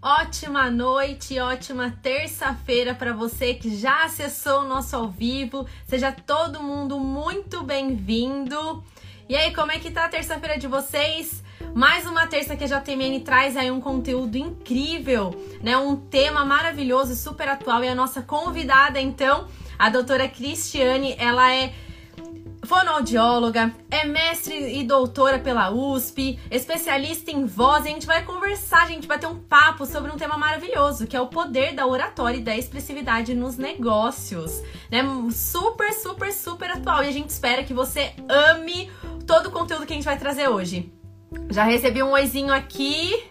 Ótima noite, ótima terça-feira para você que já acessou o nosso ao vivo. Seja todo mundo muito bem-vindo. E aí, como é que tá a terça-feira de vocês? Mais uma terça que a JMN traz aí um conteúdo incrível, né? Um tema maravilhoso, super atual e a nossa convidada então, a doutora Cristiane, ela é fonoaudióloga, é mestre e doutora pela USP, especialista em voz. E a gente vai conversar, a gente vai ter um papo sobre um tema maravilhoso, que é o poder da oratória e da expressividade nos negócios. Né? Super, super, super atual. E a gente espera que você ame todo o conteúdo que a gente vai trazer hoje. Já recebi um oizinho aqui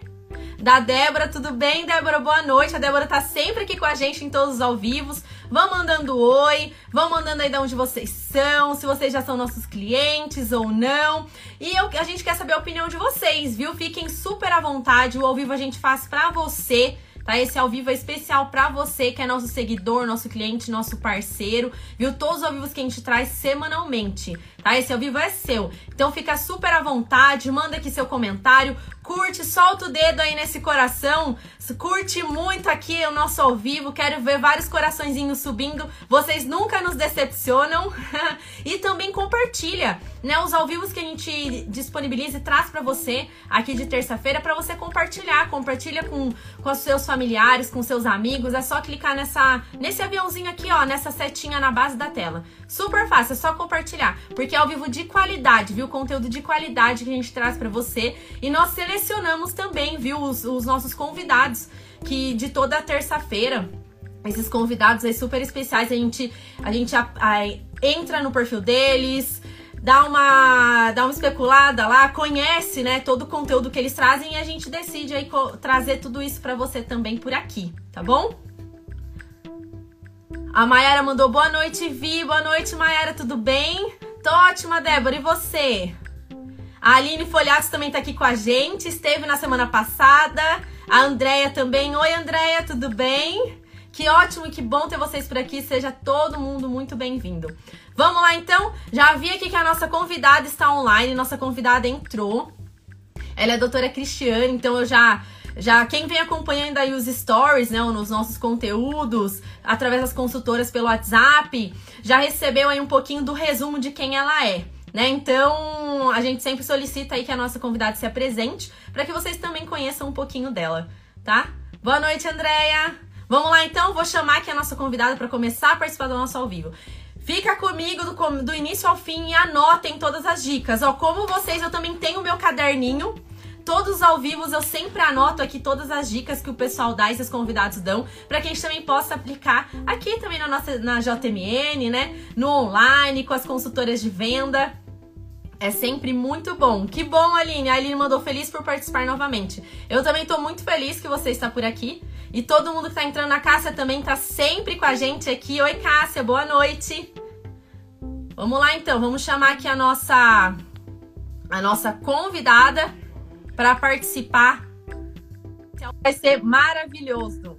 da Débora. Tudo bem, Débora? Boa noite. A Débora tá sempre aqui com a gente em todos os ao vivos. Vão mandando oi, vão mandando aí de onde vocês são, se vocês já são nossos clientes ou não. E eu, a gente quer saber a opinião de vocês, viu? Fiquem super à vontade. O ao vivo a gente faz pra você tá? Esse ao vivo é especial para você que é nosso seguidor, nosso cliente, nosso parceiro, viu? Todos os ao vivos que a gente traz semanalmente, tá? Esse ao vivo é seu. Então fica super à vontade, manda aqui seu comentário, curte, solta o dedo aí nesse coração, curte muito aqui o nosso ao vivo, quero ver vários coraçõezinhos subindo, vocês nunca nos decepcionam e também compartilha, né, os ao vivos que a gente disponibiliza e traz para você aqui de terça-feira para você compartilhar, compartilha com, com os seus familiares, com seus amigos, é só clicar nessa nesse aviãozinho aqui, ó, nessa setinha na base da tela. Super fácil, é só compartilhar, porque é ao vivo de qualidade, viu? Conteúdo de qualidade que a gente traz para você e nós selecionamos selecionamos também, viu, os, os nossos convidados que de toda terça-feira esses convidados aí super especiais, a gente, a gente a, a, entra no perfil deles, dá uma, dá uma especulada lá, conhece, né, todo o conteúdo que eles trazem e a gente decide aí trazer tudo isso para você também por aqui, tá bom? A Mayara mandou boa noite, Vi. Boa noite, Mayara, tudo bem? Tô ótima, Débora. E você? A Aline Folhatos também tá aqui com a gente, esteve na semana passada. A Andréia também. Oi, Andréia, tudo bem? Que ótimo e que bom ter vocês por aqui. Seja todo mundo muito bem-vindo. Vamos lá então? Já vi aqui que a nossa convidada está online, nossa convidada entrou. Ela é a doutora Cristiane, então eu já já quem vem acompanhando aí os stories, né, nos nossos conteúdos, através das consultoras pelo WhatsApp, já recebeu aí um pouquinho do resumo de quem ela é. Né? Então, a gente sempre solicita aí que a nossa convidada se apresente para que vocês também conheçam um pouquinho dela, tá? Boa noite, Andréia! Vamos lá então, vou chamar aqui a nossa convidada para começar a participar do nosso ao vivo. Fica comigo do, do, início ao fim e anotem todas as dicas. Ó, como vocês, eu também tenho o meu caderninho. Todos ao vivo eu sempre anoto aqui todas as dicas que o pessoal dá, esses convidados dão, para que a gente também possa aplicar aqui também na nossa na JMN, né? No online, com as consultoras de venda. É sempre muito bom. Que bom, Aline. A Aline mandou feliz por participar novamente. Eu também tô muito feliz que você está por aqui. E todo mundo que tá entrando na Cássia também tá sempre com a gente aqui. Oi, Cássia, boa noite. Vamos lá então, vamos chamar aqui a nossa a nossa convidada para participar. Vai ser maravilhoso.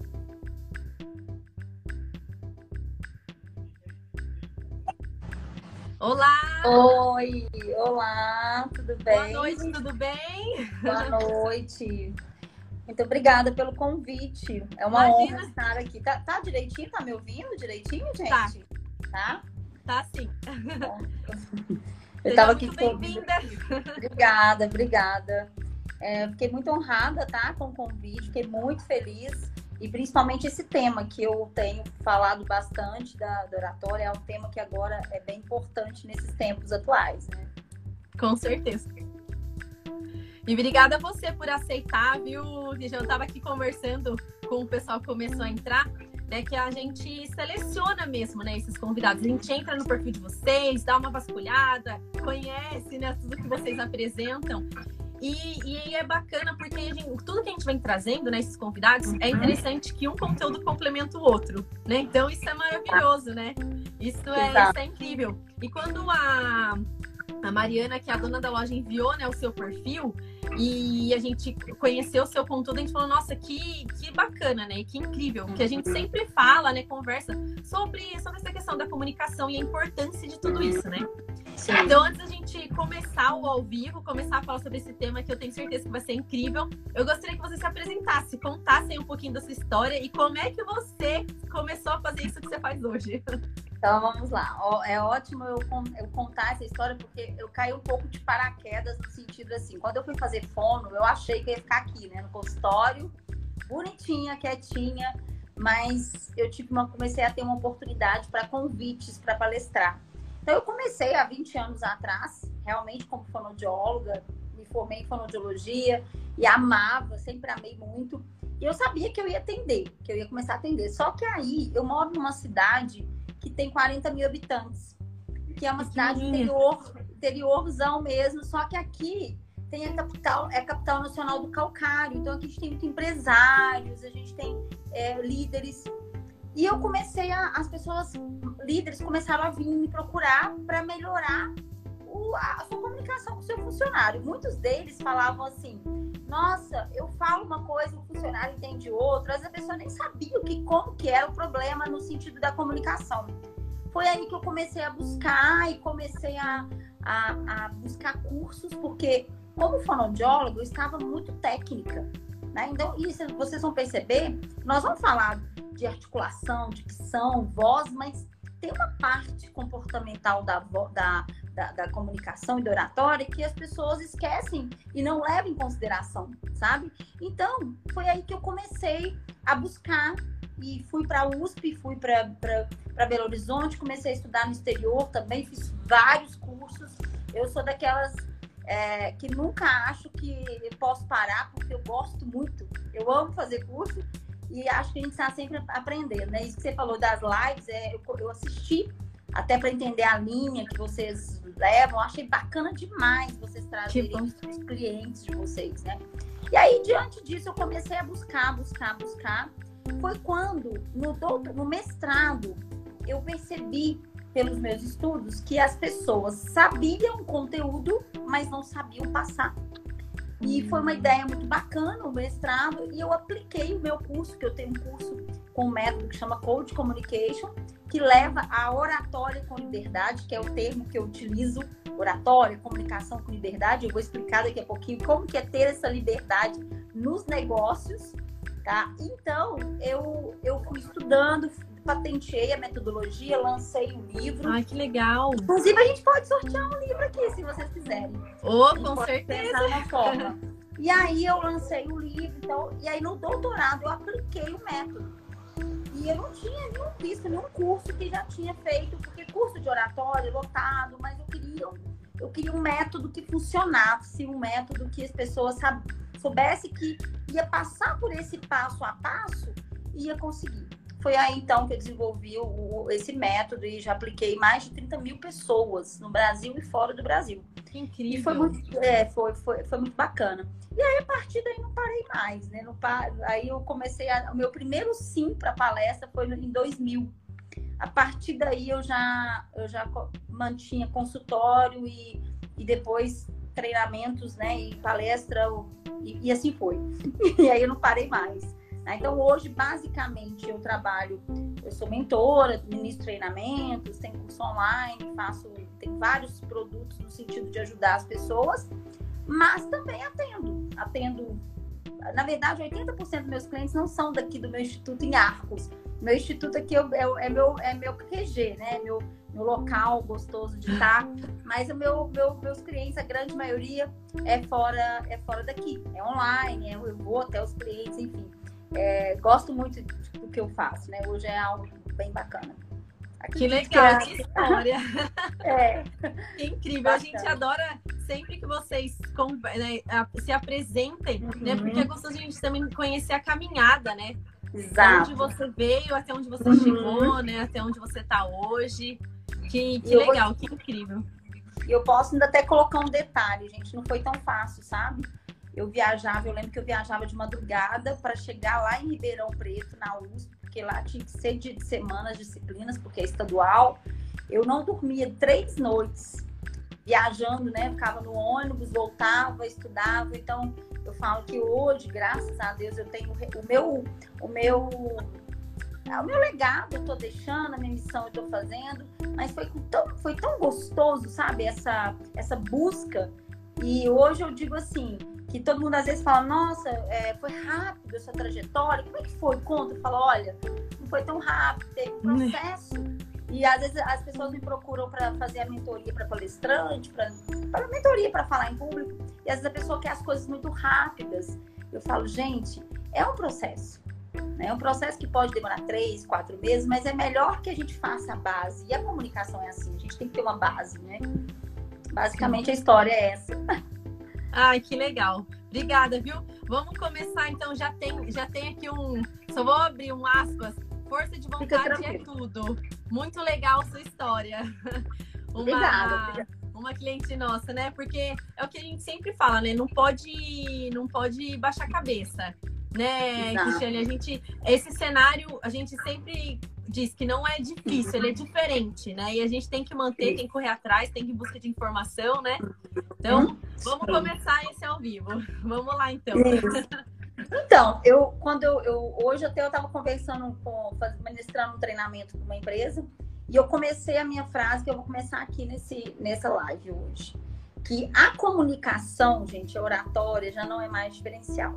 Olá! Oi, olá, tudo bem? Boa noite, tudo bem? Boa noite. Muito obrigada pelo convite. É uma Imagina. honra estar aqui. Tá, tá, direitinho? Tá me ouvindo direitinho, gente? Tá. Tá, tá sim. Eu estava aqui bem-vinda. Obrigada, obrigada. É, fiquei muito honrada, tá, com o convite. Fiquei muito feliz e principalmente esse tema que eu tenho falado bastante da, da oratória é um tema que agora é bem importante nesses tempos atuais, né? Com certeza. E obrigada a você por aceitar, viu? Eu estava aqui conversando com o pessoal que começou a entrar, né? Que a gente seleciona mesmo, né? Esses convidados. A gente entra no perfil de vocês, dá uma vasculhada, conhece, né? Tudo que vocês apresentam. E, e é bacana porque gente, tudo que a gente vem trazendo, né, esses convidados, é uhum. interessante que um conteúdo complementa o outro, né? Então isso é maravilhoso, né? Isso é, isso é incrível. E quando a a Mariana, que é a dona da loja, enviou né, o seu perfil e a gente conheceu o seu conteúdo, a gente falou, nossa, que, que bacana, né? Que incrível. Que a gente sempre fala, né, conversa sobre, sobre essa questão da comunicação e a importância de tudo isso, né? Sim. Então, antes da gente começar o ao vivo, começar a falar sobre esse tema que eu tenho certeza que vai ser incrível, eu gostaria que você se apresentasse, contasse um pouquinho da sua história e como é que você começou a fazer isso que você faz hoje. Então vamos lá. É ótimo eu, eu contar essa história porque eu caí um pouco de paraquedas no sentido assim, quando eu fui fazer fono, eu achei que ia ficar aqui, né, no consultório, bonitinha, quietinha, mas eu tive uma, comecei a ter uma oportunidade para convites para palestrar. Então eu comecei há 20 anos atrás, realmente como fonoaudióloga, me formei em fonoaudiologia e amava, sempre amei muito. E eu sabia que eu ia atender, que eu ia começar a atender. Só que aí eu moro numa cidade que tem 40 mil habitantes, que é uma cidade interior, interiorzão mesmo, só que aqui tem a capital, é a capital nacional do calcário, então aqui a gente tem muitos empresários, a gente tem é, líderes. E eu comecei a, as pessoas, líderes, começaram a vir me procurar para melhorar o, a, a sua comunicação com o seu funcionário. Muitos deles falavam assim: nossa, eu falo uma coisa, o funcionário entende outra. Às vezes a pessoa nem sabia o que, como que era o problema no sentido da comunicação. Foi aí que eu comecei a buscar e comecei a, a, a buscar cursos, porque como fonoaudiólogo eu estava muito técnica. Né? Então, isso vocês vão perceber, nós vamos falar de articulação, dicção, voz, mas tem uma parte comportamental da, da, da, da, comunicação e da oratória que as pessoas esquecem e não levam em consideração, sabe? Então, foi aí que eu comecei a buscar e fui para a USP, fui para Belo Horizonte, comecei a estudar no exterior também, fiz vários cursos. Eu sou daquelas é, que nunca acho que posso parar, porque eu gosto muito, eu amo fazer curso e acho que a gente está sempre aprendendo, né? Isso que você falou das lives, é, eu, eu assisti até para entender a linha que vocês levam. Achei bacana demais vocês trazerem os clientes de vocês, né? E aí, diante disso, eu comecei a buscar, buscar, buscar. Foi quando, no, doutor, no mestrado, eu percebi, pelos meus estudos, que as pessoas sabiam o conteúdo, mas não sabiam passar. E foi uma ideia muito bacana o mestrado, e eu apliquei o meu curso, que eu tenho um curso com um método que chama Code Communication, que leva a oratória com liberdade, que é o termo que eu utilizo, oratória, comunicação com liberdade. Eu vou explicar daqui a pouquinho como que é ter essa liberdade nos negócios, tá? Então, eu, eu fui estudando, patenteei a metodologia, lancei um livro. Ai, que legal! Inclusive, a gente pode sortear um livro aqui, se vocês quiserem. Oh, com certeza! E aí eu lancei o livro, então, e aí no doutorado eu apliquei o método. E eu não tinha nenhum visto, nenhum curso que já tinha feito, porque curso de oratório lotado, mas eu queria, eu queria um método que funcionasse, um método que as pessoas soubessem que ia passar por esse passo a passo e ia conseguir. Foi aí então que eu desenvolvi o, esse método e já apliquei mais de 30 mil pessoas no Brasil e fora do Brasil. Que incrível. E foi muito, é, foi, foi, foi muito bacana. E aí, a partir daí, não parei mais, né? Não par... Aí eu comecei a... O meu primeiro sim para palestra foi em 2000. A partir daí, eu já, eu já mantinha consultório e, e depois treinamentos, né? E palestra, e, e assim foi. E aí, eu não parei mais. Né? Então, hoje, basicamente, eu trabalho, eu sou mentora, ministro treinamentos, tenho curso online, faço, tem vários produtos no sentido de ajudar as pessoas, mas também atendo. Atendo, na verdade, 80% dos meus clientes não são daqui do meu instituto em Arcos. Meu instituto aqui é, é, é meu, é meu QG, né? Meu, meu local gostoso de estar, mas o meu, meu, meus clientes, a grande maioria, é fora, é fora daqui, é online, é, eu vou até os clientes, enfim. É, gosto muito do que eu faço, né? Hoje é algo bem bacana. Aqui que legal, que história. é. Que incrível. Bacana. A gente adora sempre que vocês né, se apresentem, uhum. né? Porque é gostoso a gente também conhecer a caminhada, né? Exato. Onde você veio, até onde você uhum. chegou, né? Até onde você está hoje. Que, que legal, vou... que incrível. E eu posso ainda até colocar um detalhe, gente. Não foi tão fácil, sabe? Eu viajava, eu lembro que eu viajava de madrugada para chegar lá em Ribeirão Preto, na USP, porque lá tinha que ser de semana as disciplinas, porque é estadual. Eu não dormia três noites. viajando, né? Ficava no ônibus, voltava, estudava. Então, eu falo que hoje, graças a Deus, eu tenho o meu, o meu, o meu legado eu tô deixando, a minha missão eu tô fazendo, mas foi tão, foi tão gostoso, sabe? Essa, essa busca. E hoje eu digo assim, que todo mundo às vezes fala, nossa, é, foi rápido essa trajetória, como é que foi? Conta, eu falo, olha, não foi tão rápido, teve um né. processo. E às vezes as pessoas me procuram para fazer a mentoria para palestrante, para mentoria para falar em público. E às vezes a pessoa quer as coisas muito rápidas. Eu falo, gente, é um processo. Né? É um processo que pode demorar três, quatro meses, mas é melhor que a gente faça a base. E a comunicação é assim, a gente tem que ter uma base, né? Basicamente a história é essa. Ai, que legal. Obrigada, viu? Vamos começar então. Já tem, já tem aqui um. Só vou abrir um aspas Força de vontade é tudo. Muito legal sua história. Uma, obrigada, uma cliente nossa, né? Porque é o que a gente sempre fala, né? Não pode, não pode baixar a cabeça, né, Cristiane? A gente, esse cenário, a gente sempre diz que não é difícil, ele é diferente, né? E a gente tem que manter, tem que correr atrás, tem que ir em busca de informação, né? Então, uhum. vamos começar esse ao vivo. Vamos lá, então. Então, eu quando eu, eu hoje até eu estava conversando com, ministrando um treinamento com uma empresa e eu comecei a minha frase que eu vou começar aqui nesse nessa live hoje, que a comunicação, gente, a oratória já não é mais diferencial.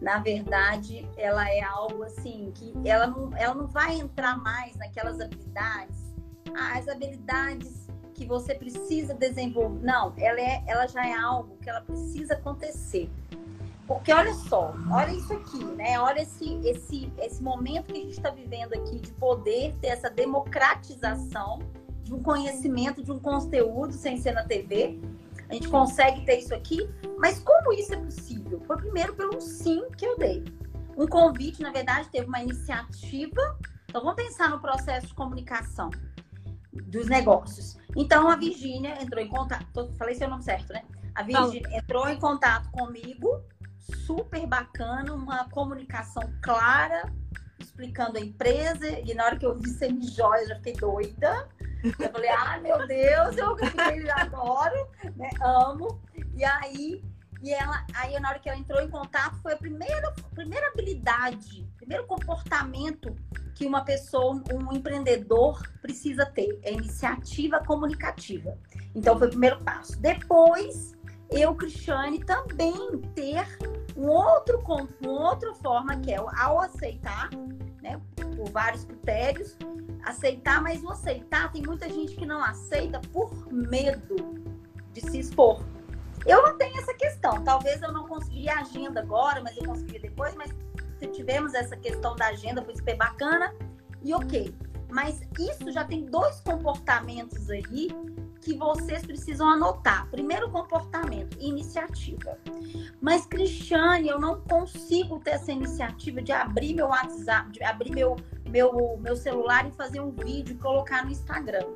Na verdade, ela é algo assim que ela não, ela não vai entrar mais naquelas habilidades, ah, as habilidades que você precisa desenvolver. Não, ela é, ela já é algo que ela precisa acontecer. Porque olha só, olha isso aqui, né? Olha esse, esse, esse momento que a gente está vivendo aqui de poder ter essa democratização de um conhecimento, de um conteúdo sem ser na TV. A gente consegue ter isso aqui, mas como isso é possível? Foi primeiro pelo sim que eu dei. Um convite, na verdade, teve uma iniciativa. Então vamos pensar no processo de comunicação dos negócios. Então a Virgínia entrou em contato, falei seu nome certo, né? A Virgínia entrou em contato comigo super bacana, uma comunicação clara, explicando a empresa. E na hora que eu vi semi-joias, já fiquei doida. Eu falei, ah, meu Deus, eu adoro, né? Amo. E aí, e ela, aí na hora que ela entrou em contato, foi a primeira, primeira habilidade, primeiro comportamento que uma pessoa, um empreendedor precisa ter, é iniciativa comunicativa. Então foi o primeiro passo. Depois, eu, Cristiane, também ter um outro, uma outra forma que é ao aceitar, né, por vários critérios, aceitar, mas o aceitar tem muita gente que não aceita por medo de se expor. Eu não tenho essa questão. Talvez eu não conseguiria a agenda agora, mas eu conseguiria depois. Mas se tivemos essa questão da agenda, foi super bacana e ok. Mas isso já tem dois comportamentos aí que vocês precisam anotar. Primeiro, comportamento, iniciativa. Mas, Cristiane, eu não consigo ter essa iniciativa de abrir meu WhatsApp, de abrir meu, meu, meu celular e fazer um vídeo e colocar no Instagram.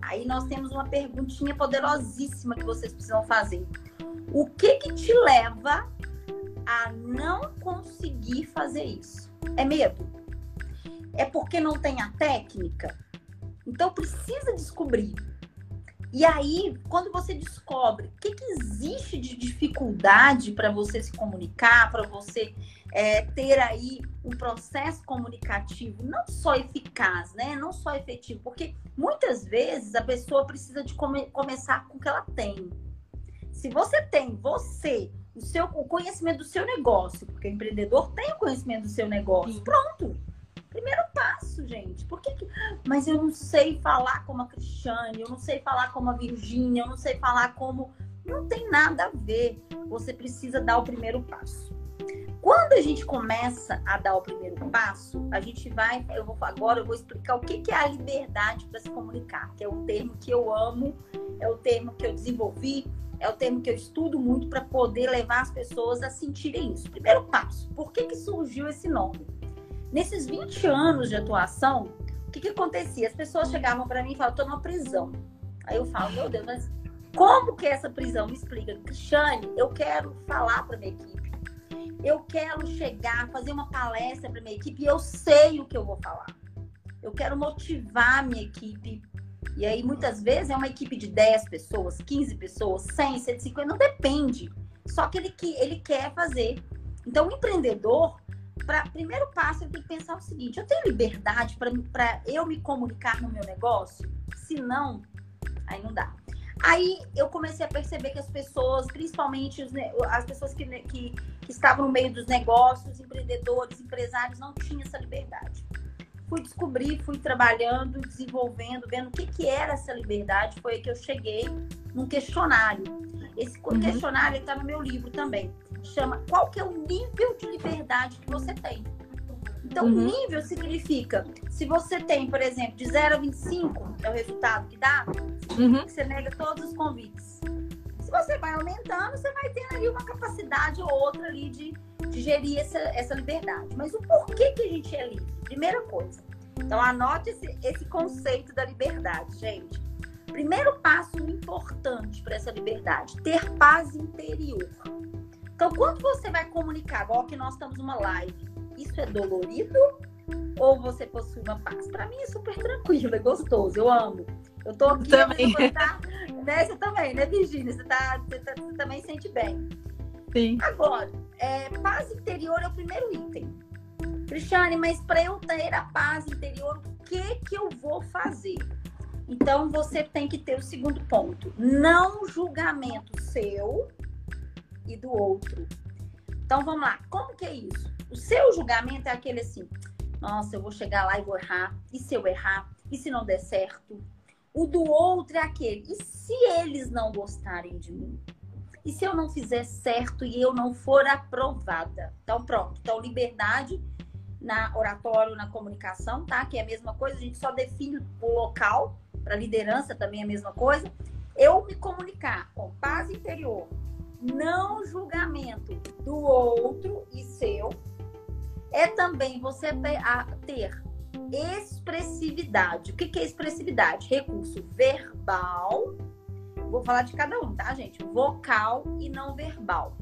Aí nós temos uma perguntinha poderosíssima que vocês precisam fazer. O que que te leva a não conseguir fazer isso? É medo? É porque não tem a técnica? Então precisa descobrir e aí, quando você descobre o que, que existe de dificuldade para você se comunicar, para você é, ter aí um processo comunicativo não só eficaz, né? Não só efetivo, porque muitas vezes a pessoa precisa de come começar com o que ela tem. Se você tem você, o seu o conhecimento do seu negócio, porque o empreendedor tem o conhecimento do seu negócio, Sim. pronto. Primeiro passo, gente. Por que, que... Mas eu não sei falar como a Cristiane, eu não sei falar como a Virgínia, eu não sei falar como. Não tem nada a ver. Você precisa dar o primeiro passo. Quando a gente começa a dar o primeiro passo, a gente vai. Eu vou agora eu vou explicar o que, que é a liberdade para se comunicar, que é o termo que eu amo, é o termo que eu desenvolvi, é o termo que eu estudo muito para poder levar as pessoas a sentirem isso. Primeiro passo. Por que, que surgiu esse nome? Nesses 20 anos de atuação, o que, que acontecia? As pessoas chegavam para mim e falavam, estou numa prisão. Aí eu falo, meu Deus, mas como que é essa prisão? Me explica. Cristiane, eu quero falar para minha equipe. Eu quero chegar, fazer uma palestra para minha equipe e eu sei o que eu vou falar. Eu quero motivar a minha equipe E aí, muitas vezes, é uma equipe de 10 pessoas, 15 pessoas, 100, 150, não depende. Só que ele, ele quer fazer. Então, o empreendedor, para primeiro passo, ele tem que pensar o seguinte: eu tenho liberdade para eu me comunicar no meu negócio? Se não, aí não dá. Aí eu comecei a perceber que as pessoas, principalmente os, as pessoas que, que, que estavam no meio dos negócios, empreendedores, empresários, não tinham essa liberdade fui descobrir, fui trabalhando, desenvolvendo, vendo o que, que era essa liberdade. Foi aí que eu cheguei num questionário. Esse uhum. questionário está no meu livro também. Chama Qual que é o nível de liberdade que você tem? Então, uhum. nível significa, se você tem, por exemplo, de 0 a 25, é o resultado que dá, uhum. você nega todos os convites. Você vai aumentando, você vai tendo ali uma capacidade ou outra ali de, de gerir essa, essa liberdade. Mas o porquê que a gente é livre? Primeira coisa. Então, anote esse, esse conceito da liberdade, gente. Primeiro passo importante para essa liberdade: ter paz interior. Então, quando você vai comunicar, igual que nós estamos numa live, isso é dolorido ou você possui uma paz? Para mim é super tranquilo, é gostoso, eu amo. Eu tô aqui, também. Você, tá, né? você também, né, Virginia? Você, tá, você, tá, você também sente bem. Sim. Agora, é, paz interior é o primeiro item. Cristiane, mas para eu ter a paz interior, o que que eu vou fazer? Então você tem que ter o segundo ponto: não julgamento seu e do outro. Então vamos lá, como que é isso? O seu julgamento é aquele assim: nossa, eu vou chegar lá e vou errar. E se eu errar? E se não der certo? O do outro é aquele: e se eles não gostarem de mim? E se eu não fizer certo e eu não for aprovada? Então, pronto. Então, liberdade na oratório, na comunicação, tá? Que é a mesma coisa, a gente só define o local, para liderança também é a mesma coisa. Eu me comunicar com paz interior, não julgamento do outro e seu, é também você ter expressividade. O que é expressividade? Recurso verbal. Vou falar de cada um, tá, gente? Vocal e não verbal.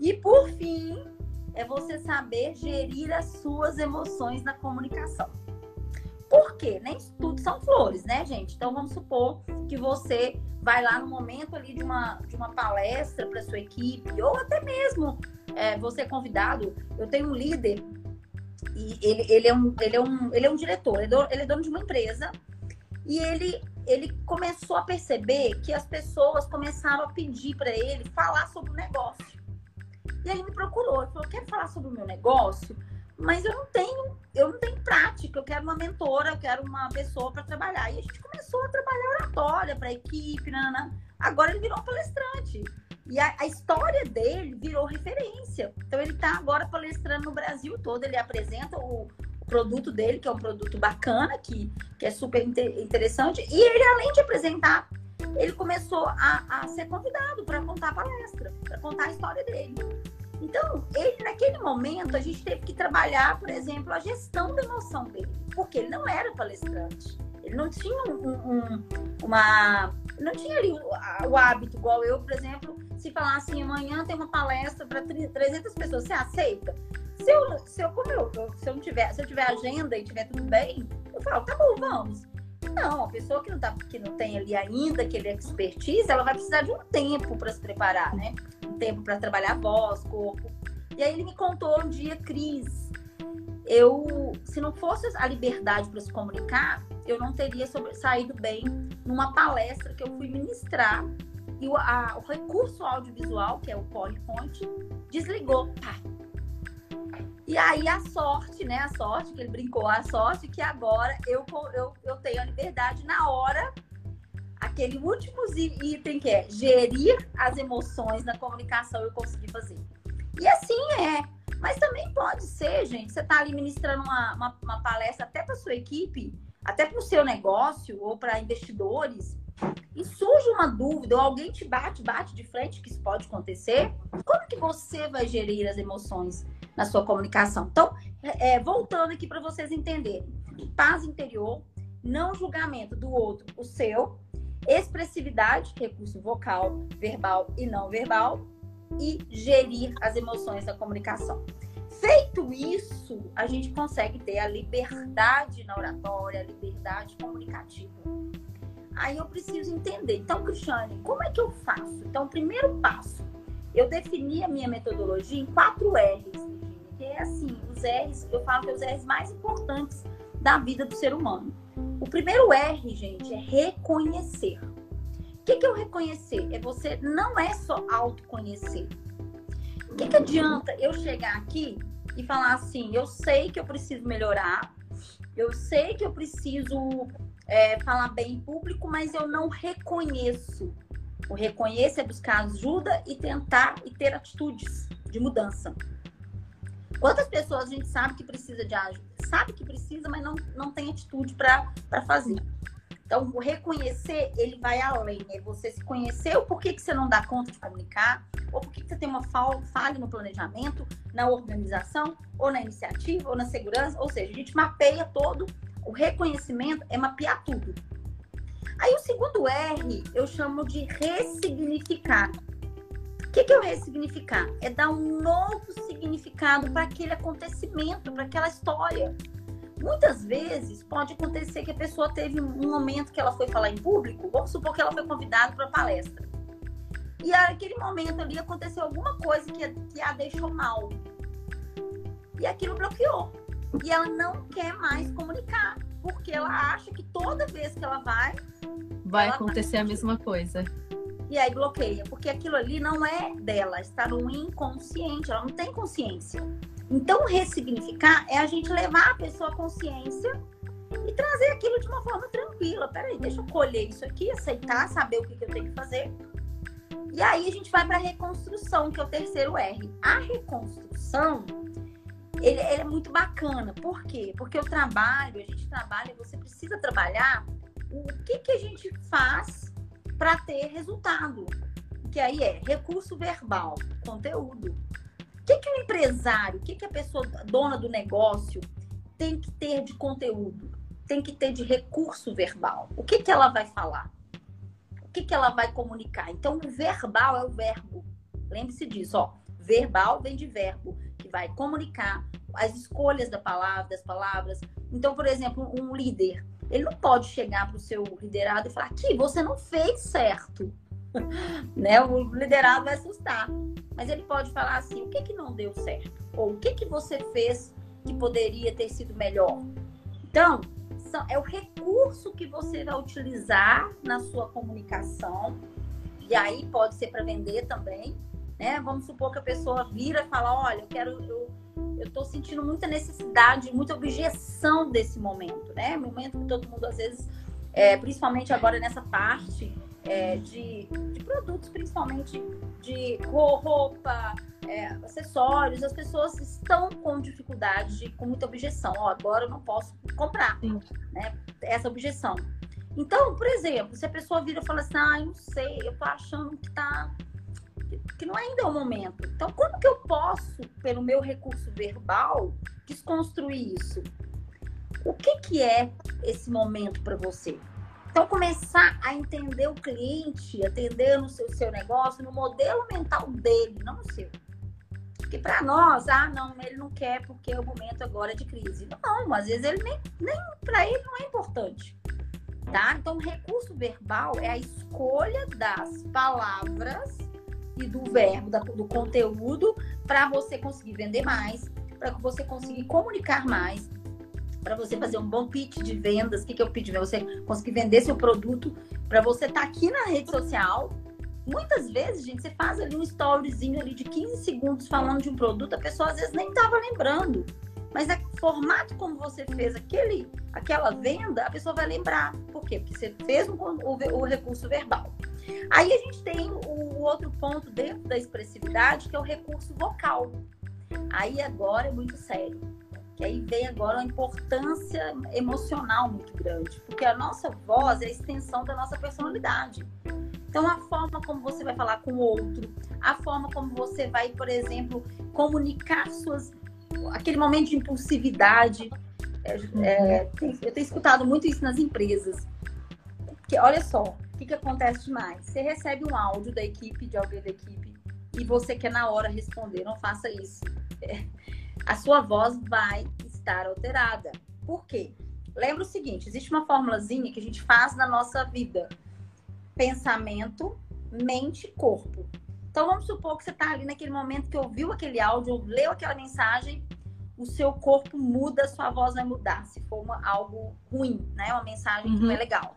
E por fim, é você saber gerir as suas emoções na comunicação. Por quê? Nem tudo são flores, né, gente? Então vamos supor que você vai lá no momento ali de uma, de uma palestra para sua equipe, ou até mesmo é, você é convidado. Eu tenho um líder e ele, ele, é, um, ele, é, um, ele é um diretor, ele é, dono, ele é dono de uma empresa, e ele, ele começou a perceber que as pessoas começaram a pedir para ele falar sobre o negócio. E aí me procurou, falou: quer falar sobre o meu negócio? Mas eu não tenho, eu não tenho prática, eu quero uma mentora, eu quero uma pessoa para trabalhar. E a gente começou a trabalhar oratória para equipe, nana. agora ele virou um palestrante. E a, a, história dele virou referência. Então ele está agora palestrando no Brasil todo, ele apresenta o, produto dele, que é um produto bacana, que, que é super interessante. E ele, além de apresentar, ele começou a, a ser convidado para contar a palestra, para contar a história dele. Então, ele, naquele momento, a gente teve que trabalhar, por exemplo, a gestão da emoção dele, porque ele não era palestrante. Ele não tinha um, um, uma. Não tinha ali o, hábito, igual eu, por exemplo, se falar assim: amanhã tem uma palestra para 300 pessoas, você aceita? Se eu, se eu, como eu, se eu, não tiver, se eu tiver agenda e tiver tudo bem, eu falo: tá bom, vamos. Não, a pessoa que não, tá, que não tem ali ainda aquele expertise, ela vai precisar de um tempo para se preparar, né? Um tempo para trabalhar a voz, corpo. E aí ele me contou um dia, Cris, eu, se não fosse a liberdade para se comunicar, eu não teria sobre, saído bem numa palestra que eu fui ministrar e o, a, o recurso audiovisual, que é o PowerPoint, desligou. Pá, e aí a sorte, né? A sorte, que ele brincou, a sorte que agora eu, eu, eu tenho a liberdade na hora, aquele último item que é gerir as emoções na comunicação, eu consegui fazer. E assim é. Mas também pode ser, gente, você está ali ministrando uma, uma, uma palestra até para sua equipe, até para o seu negócio ou para investidores, e surge uma dúvida, ou alguém te bate, bate de frente, que isso pode acontecer, como que você vai gerir as emoções na sua comunicação? Então, é, voltando aqui para vocês entenderem. Paz interior, não julgamento do outro, o seu, expressividade, recurso vocal, verbal e não verbal, e gerir as emoções da comunicação. Feito isso, a gente consegue ter a liberdade na oratória, a liberdade comunicativa. Aí eu preciso entender. Então, Cristiane, como é que eu faço? Então, o primeiro passo, eu defini a minha metodologia em quatro R's, que é assim, os R's, eu falo que é os R's mais importantes da vida do ser humano. O primeiro R, gente, é reconhecer. O que, que o reconhecer? É você não é só autoconhecer. O que, que adianta eu chegar aqui e falar assim: eu sei que eu preciso melhorar, eu sei que eu preciso é, falar bem em público, mas eu não reconheço. O reconhecer é buscar ajuda e tentar e ter atitudes de mudança. Quantas pessoas a gente sabe que precisa de ajuda? Sabe que precisa, mas não, não tem atitude para fazer. Então, o reconhecer, ele vai além. É você se conhecer o porquê que você não dá conta de comunicar, ou porquê que você tem uma falha no planejamento, na organização, ou na iniciativa, ou na segurança. Ou seja, a gente mapeia todo. O reconhecimento é mapear tudo. Aí o segundo R eu chamo de ressignificar. O que, que é o ressignificar? É dar um novo significado para aquele acontecimento, para aquela história. Muitas vezes pode acontecer que a pessoa teve um momento que ela foi falar em público, vamos supor que ela foi convidada para palestra. E naquele momento ali aconteceu alguma coisa que, que a deixou mal. E aquilo bloqueou. E ela não quer mais comunicar, porque ela acha que toda vez que ela vai. Vai ela acontecer tá... a mesma coisa. E aí bloqueia, porque aquilo ali não é dela, está no inconsciente, ela não tem consciência. Então, ressignificar é a gente levar a pessoa à consciência e trazer aquilo de uma forma tranquila. Peraí, deixa eu colher isso aqui, aceitar, saber o que, que eu tenho que fazer. E aí a gente vai para a reconstrução, que é o terceiro R. A reconstrução, ele, ele, é muito bacana. Por quê? Porque o trabalho, a gente trabalha, você precisa trabalhar o que, que a gente faz para ter resultado. Que aí é recurso verbal, conteúdo. O que, que o empresário, o que, que a pessoa dona do negócio tem que ter de conteúdo? Tem que ter de recurso verbal. O que, que ela vai falar? O que, que ela vai comunicar? Então, o verbal é o verbo. Lembre-se disso, ó. Verbal vem de verbo, que vai comunicar as escolhas da palavra, das palavras. Então, por exemplo, um líder, ele não pode chegar para o seu liderado e falar: aqui, você não fez certo. né? O liderado vai assustar. Mas ele pode falar assim: o que, que não deu certo? Ou o que, que você fez que poderia ter sido melhor? Então, é o recurso que você vai utilizar na sua comunicação. E aí pode ser para vender também. Né? Vamos supor que a pessoa vira e fala: olha, eu quero. Eu, eu estou sentindo muita necessidade, muita objeção desse momento, né? Momento que todo mundo, às vezes, é, principalmente agora nessa parte é, de, de, produtos, principalmente de roupa, é, acessórios, as pessoas estão com dificuldade, de, com muita objeção. Ó, agora eu não posso comprar, né? Essa objeção. Então, por exemplo, se a pessoa vira e fala assim, ah, eu não sei, eu tô achando que tá que não ainda é o momento. Então, como que eu posso, pelo meu recurso verbal, desconstruir isso? O que que é esse momento para você? Então, começar a entender o cliente, atender no seu, seu negócio, no modelo mental dele, não no seu. Porque para nós, ah, não, ele não quer porque o momento agora é de crise. Não, às vezes ele nem, nem para ele não é importante. Tá? Então, recurso verbal é a escolha das palavras e do verbo, do conteúdo, para você conseguir vender mais, para você conseguir comunicar mais, para você fazer um bom pitch de vendas. O que, que é o pitch Você conseguir vender seu produto para você estar tá aqui na rede social. Muitas vezes, gente, você faz ali um storyzinho ali de 15 segundos falando de um produto, a pessoa às vezes nem estava lembrando. Mas é formato como você fez aquele, aquela venda, a pessoa vai lembrar. Por quê? Porque você fez o, o, o recurso verbal. Aí a gente tem o outro ponto dentro da expressividade, que é o recurso vocal. Aí agora é muito sério que aí vem agora uma importância emocional muito grande, porque a nossa voz é a extensão da nossa personalidade. Então, a forma como você vai falar com o outro, a forma como você vai, por exemplo, comunicar suas. aquele momento de impulsividade. É, é, eu tenho escutado muito isso nas empresas. Que, olha só, o que, que acontece demais? Você recebe um áudio da equipe, de alguém da equipe, e você quer na hora responder. Não faça isso. É, a sua voz vai estar alterada. Por quê? Lembra o seguinte: existe uma formulazinha que a gente faz na nossa vida: pensamento, mente, corpo. Então vamos supor que você está ali naquele momento que ouviu aquele áudio, leu aquela mensagem, o seu corpo muda, a sua voz vai mudar, se for uma, algo ruim, né? Uma mensagem uhum. que não é uhum. legal.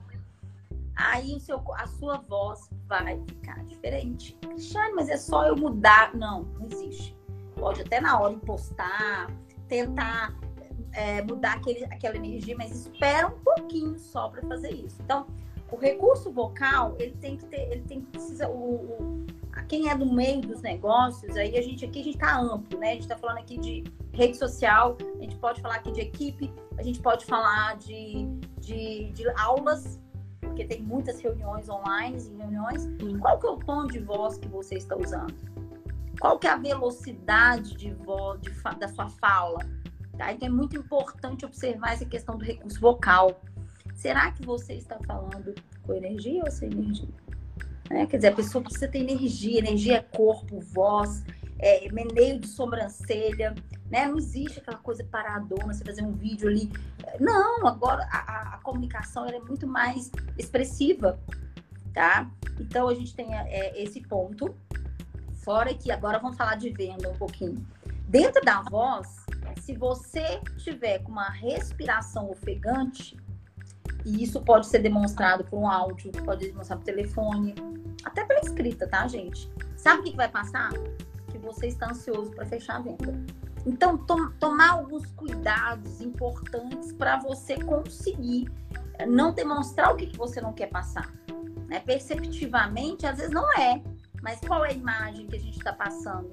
Aí o seu, a sua voz vai ficar diferente. Cristiane, mas é só eu mudar. Não, não existe. Pode até na hora impostar, tentar é, mudar aquele, aquela energia, mas espera um pouquinho só para fazer isso. Então, o recurso vocal, ele tem que ter, ele tem que precisa, o, o quem é do meio dos negócios, aí a gente aqui a gente está amplo, né? A gente está falando aqui de rede social, a gente pode falar aqui de equipe, a gente pode falar de, de, de aulas, porque tem muitas reuniões online e reuniões. Qual que é o tom de voz que você está usando? Qual que é a velocidade de voz de, da sua fala? Tá? Então é muito importante observar essa questão do recurso vocal. Será que você está falando com energia ou sem energia? Né? Quer dizer, a pessoa precisa ter energia, energia é corpo, voz, é, meneio de sobrancelha, né? Não existe aquela coisa paradona, você fazer um vídeo ali. Não, agora a, a, comunicação é muito mais expressiva, tá? Então a gente tem é, esse ponto. Fora que agora vamos falar de venda um pouquinho. Dentro da voz, se você tiver com uma respiração ofegante, e isso pode ser demonstrado por um áudio, pode demonstrar por telefone, até pela escrita, tá, gente? Sabe o que, vai passar? Que você está ansioso para fechar a venda. Então, to tomar alguns cuidados importantes para você conseguir eh, não demonstrar o que, que você não quer passar. Né? Perceptivamente, às vezes não é, mas qual é a imagem que a gente está passando,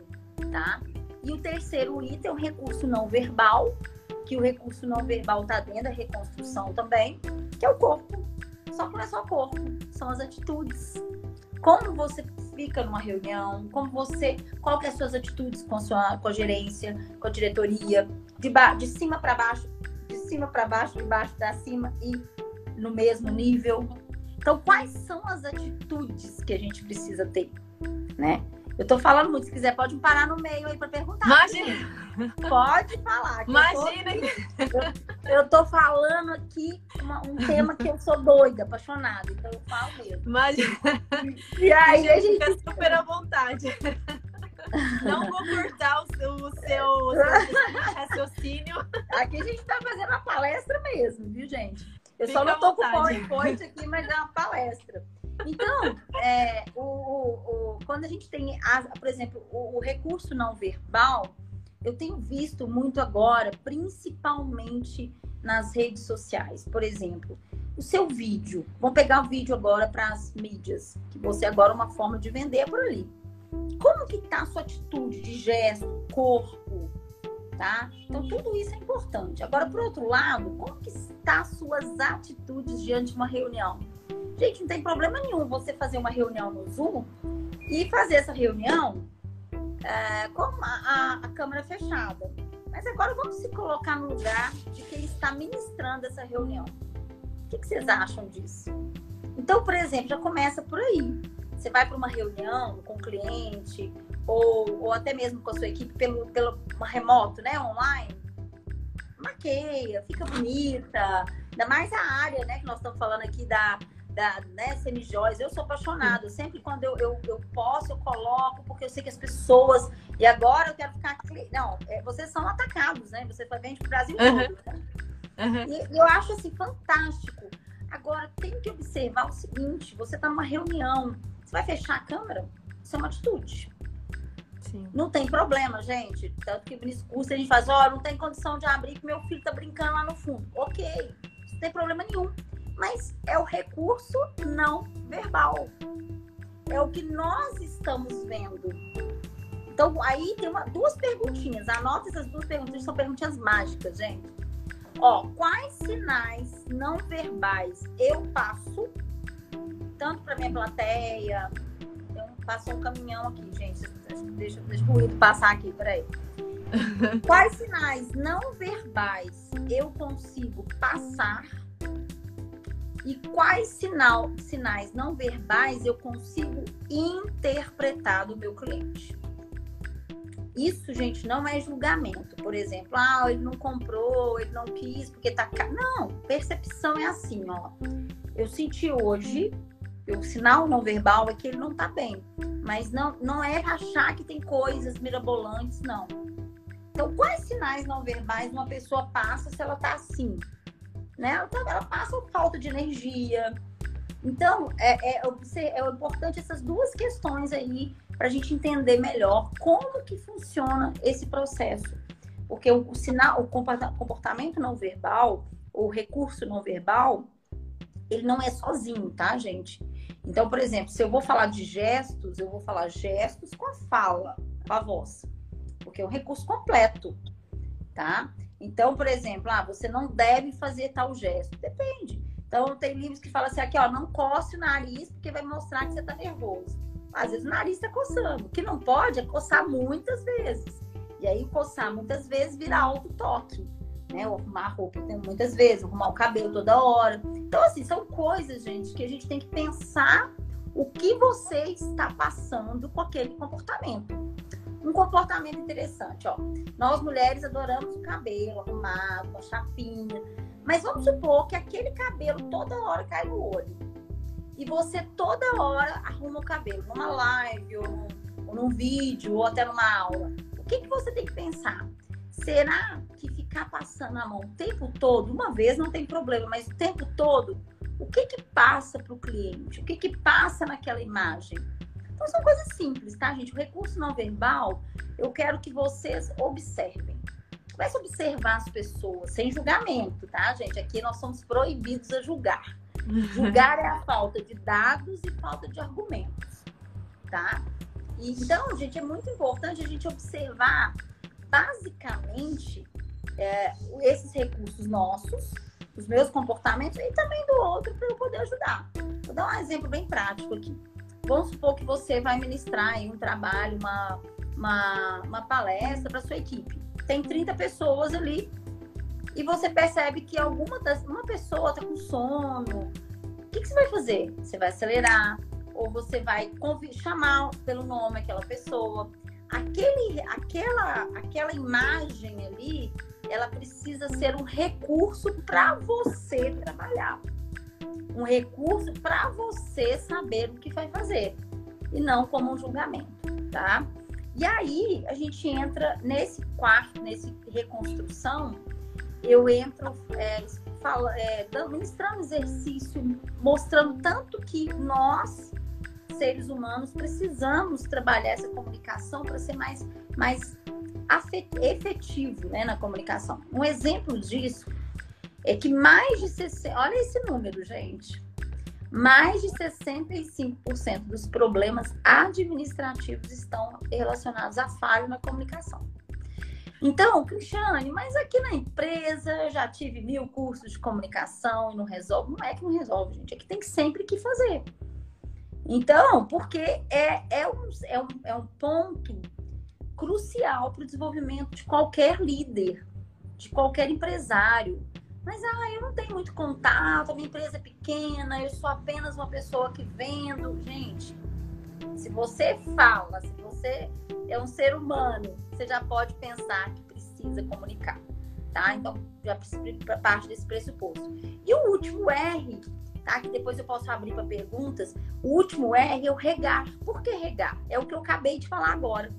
tá? E o terceiro item é o recurso não verbal, que o recurso não verbal está dentro da reconstrução também, que é o corpo. Só que não é só o corpo, são as atitudes. Como você fica numa reunião, como você, qual que é as suas atitudes com a sua com a gerência, com a diretoria, de, ba, de cima para baixo, de cima para baixo, de baixo para cima e no mesmo nível. Então, quais são as atitudes que a gente precisa ter, né? Eu tô falando muito, se quiser pode parar no meio aí para perguntar. Imagina. Pode falar. Imagina. Eu tô, eu, eu tô falando aqui uma, um tema que eu sou doida, apaixonada, então eu falo mesmo. Imagina. E aí a gente fica super à vontade. Não vou cortar o seu, o seu, o seu raciocínio. Aqui a gente tá fazendo uma palestra mesmo, viu, gente? Eu Fica só não tô com o PowerPoint aqui, mas é uma palestra. Então, é, o, o, quando a gente tem, a, por exemplo, o, o, recurso não verbal, eu tenho visto muito agora, principalmente nas redes sociais. Por exemplo, o seu vídeo. Vamos pegar o vídeo agora para as mídias, que você agora é uma forma de vender por ali. Como que tá a sua atitude de gesto, corpo, tá? Então tudo isso é importante. Agora, por outro lado, como que está as suas atitudes diante de uma reunião? Gente, não tem problema nenhum você fazer uma reunião no Zoom e fazer essa reunião é, com a, a, a câmera fechada. Mas agora vamos se colocar no lugar de quem está ministrando essa reunião. O que, que vocês acham disso? Então, por exemplo, já começa por aí. Você vai para uma reunião com o cliente ou, ou até mesmo com a sua equipe pelo, pelo remoto, né, online. Maqueia, fica bonita. Ainda mais a área, né, que nós estamos falando aqui da, da né, semi-joias. Eu sou apaixonada. Sempre quando eu, eu, eu, posso, eu coloco, porque eu sei que as pessoas. E agora eu quero ficar. Não, é, vocês são atacados, né? Você vende pro Brasil uhum. todo. Né? Uhum. E, e eu acho assim fantástico. Agora tem que observar o seguinte: você está numa reunião, você vai fechar a câmera? Isso é uma atitude. Sim. Não tem problema, gente. Tanto que nesse curso a gente faz, ó, oh, não tem condição de abrir que meu filho tá brincando lá no fundo. Ok, não tem problema nenhum mas é o recurso não verbal. É o que nós estamos vendo. Então, aí tem uma, duas perguntinhas. Anota essas duas perguntinhas, são perguntinhas mágicas, gente. Ó, quais sinais não verbais eu passo, tanto para minha plateia, eu passo um caminhão aqui, gente. Deixa, deixa o ruído passar aqui, peraí. Quais sinais não verbais eu consigo passar e quais sinal, sinais não verbais eu consigo interpretar do meu cliente. isso, gente, não é julgamento. Por exemplo, ah, ele não comprou, ele não quis porque tá. Não, percepção é assim, ó. Eu senti hoje, o sinal não verbal é que ele não tá bem. Mas não, não é achar que tem coisas mirabolantes, não. Então, quais sinais não verbais uma pessoa passa se ela tá assim? Né? Tá, ela passa falta de energia. Então, é, é, é importante essas duas questões aí para a gente entender melhor como que funciona esse processo. Porque o, o sinal, o comportamento não verbal, o recurso não verbal, ele não é sozinho, tá, gente? Então, por exemplo, se eu vou falar de gestos, eu vou falar gestos com a fala, com a voz, porque é um recurso completo, tá? Então, por exemplo, ah, você não deve fazer tal gesto. Depende. Então, tem livros que falam assim, aqui, ó, não coce o nariz, porque vai mostrar que você tá nervoso. Às vezes o nariz está coçando. O que não pode é coçar muitas vezes. E aí, coçar muitas vezes vira auto-toque. Né? Ou arrumar a roupa muitas vezes, arrumar o cabelo toda hora. Então, assim, são coisas, gente, que a gente tem que pensar o que você está passando com aquele comportamento. Um comportamento interessante, ó. Nós mulheres adoramos o cabelo arrumado, uma chapinha. Mas vamos supor que aquele cabelo toda hora cai no olho e você toda hora arruma o cabelo, numa live, ou num, ou num vídeo, ou até numa aula. O que, que você tem que pensar? Será que ficar passando a mão o tempo todo, uma vez não tem problema, mas o tempo todo, o que que passa para o cliente? O que que passa naquela imagem? Então são coisas simples, tá, gente? O recurso não verbal, eu quero que vocês observem. Comece a observar as pessoas, sem julgamento, tá, gente? Aqui nós somos proibidos a julgar. Julgar é a falta de dados e falta de argumentos, tá? E, então, gente, é muito importante a gente observar, basicamente, é, esses recursos nossos, os meus comportamentos e também do outro para eu poder ajudar. Vou dar um exemplo bem prático aqui. Vamos supor que você vai ministrar em um trabalho, uma, uma, uma palestra para sua equipe. Tem 30 pessoas ali e você percebe que alguma das, uma pessoa está com sono, o que, que, você vai fazer? Você vai acelerar ou você vai chamar pelo nome aquela pessoa. Aquele, aquela, aquela imagem ali, ela precisa ser um recurso para você trabalhar, um recurso para você saber o que vai fazer e não como um julgamento, tá? E aí a gente entra nesse quarto, nesse reconstrução eu entro é, fala, é, ministrando exercício, mostrando tanto que nós, seres humanos, precisamos trabalhar essa comunicação para ser mais, mais efetivo né, na comunicação. Um exemplo disso é que mais de 60, olha esse número, gente. Mais de 65% dos problemas administrativos estão relacionados a falha na comunicação. Então, Cristiane, mas aqui na empresa eu já tive mil cursos de comunicação e não resolve. Não é que não resolve, gente, é que tem sempre que fazer. Então, porque é, é, um, é, um, é um ponto crucial para o desenvolvimento de qualquer líder, de qualquer empresário. Mas, ah, eu não tenho muito contato, a minha empresa é pequena, eu sou apenas uma pessoa que vendo. Gente, se você fala, se você é um ser humano, você já pode pensar que precisa comunicar, tá? Então, já parte desse pressuposto. E o último R, tá? Que depois eu posso abrir para perguntas. O último R é o regar. Por que regar? É o que eu acabei de falar agora.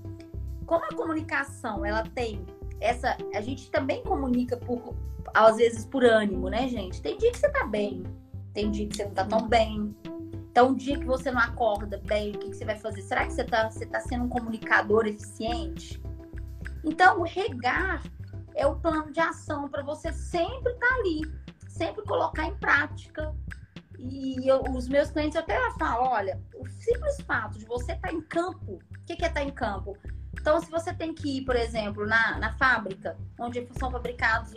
Como a comunicação, ela tem essa, a gente também comunica por às vezes por ânimo, né, gente? Tem dia que você tá bem, tem dia que você não tá tão bem, então, um dia que você não acorda bem, o que, que você vai fazer? Será que você está você tá sendo um comunicador eficiente? Então, regar é o plano de ação para você sempre estar tá ali, sempre colocar em prática. E eu, os meus clientes até falam: olha, o simples fato de você estar tá em campo, o que, que é estar tá em campo? Então, se você tem que ir, por exemplo, na, na fábrica, onde são fabricados,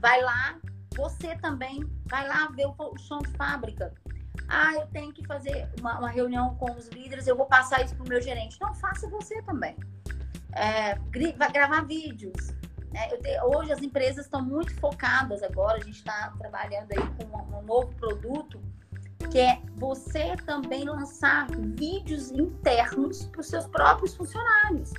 vai lá, você também vai lá ver o, chão de fábrica ah, eu tenho que fazer uma, uma reunião com os líderes, eu vou passar isso para o meu gerente. Não, faça você também. É, vai gravar vídeos. É, te, hoje as empresas estão muito focadas agora, a gente está trabalhando aí com um, um novo produto, que é você também lançar vídeos internos para os seus próprios funcionários.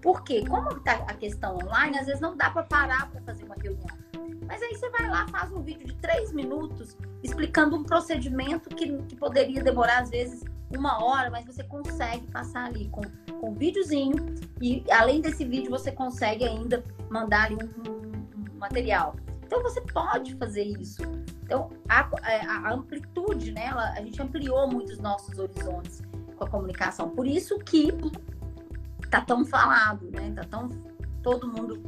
Por quê? Como está a questão online, às vezes não dá para parar para fazer uma reunião. Mas aí você vai lá, faz um vídeo de três minutos explicando um procedimento que, que poderia demorar, às vezes, uma hora, mas você consegue passar ali com, com um videozinho e além desse vídeo você consegue ainda mandar ali um, um, um material. Então você pode fazer isso. Então a, é, a, amplitude, né? Ela, a gente ampliou muito os nossos horizontes com a comunicação. Por isso que tá tão falado, né? Tá tão todo mundo.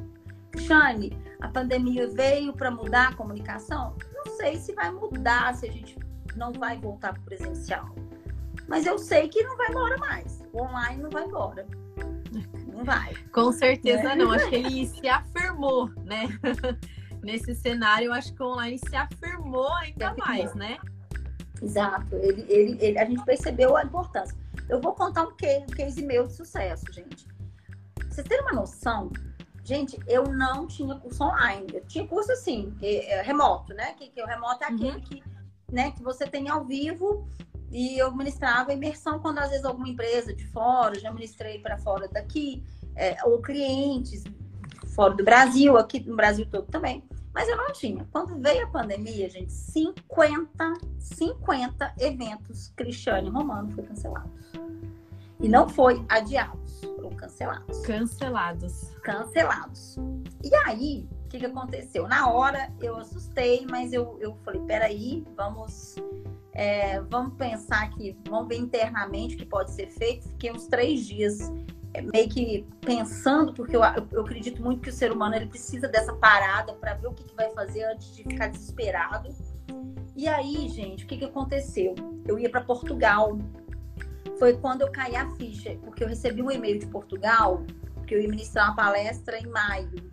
Cristiane, a pandemia veio para mudar a comunicação? Não sei se vai mudar, se a gente não vai voltar para o presencial. Mas eu sei que não vai embora mais. O online não vai embora. Não vai. Com certeza é. não. Acho que ele se afirmou, né? Nesse cenário, eu acho que o online se afirmou ainda se mais, né? Exato. Ele, ele, ele, a gente percebeu a importância. Eu vou contar um case, um case meu de sucesso, gente. vocês terem uma noção, gente, eu não tinha curso online. Eu tinha curso assim, é, remoto, né? Que, que o remoto é aquele uhum. que, né, que você tem ao vivo e eu ministrava imersão quando às vezes alguma empresa de fora, já ministrei para fora daqui, é, ou clientes fora do Brasil, aqui no Brasil todo também. Mas eu não tinha. Quando veio a pandemia, gente, 50, 50 eventos Cristiane Romano foi cancelados. E não foi adiados, foram cancelados. Cancelados. Cancelados. E aí, o que, que aconteceu? Na hora eu assustei, mas eu, eu falei: peraí, vamos é, vamos pensar aqui, vamos ver internamente o que pode ser feito. Fiquei uns três dias é, meio que pensando, porque eu, eu, acredito muito que o ser humano ele precisa dessa parada para ver o que, que, vai fazer antes de ficar desesperado. E aí, gente, o que, que aconteceu? Eu ia para Portugal. Foi quando eu caí a ficha, porque eu recebi um e-mail de Portugal, que eu ia ministrar uma palestra em maio.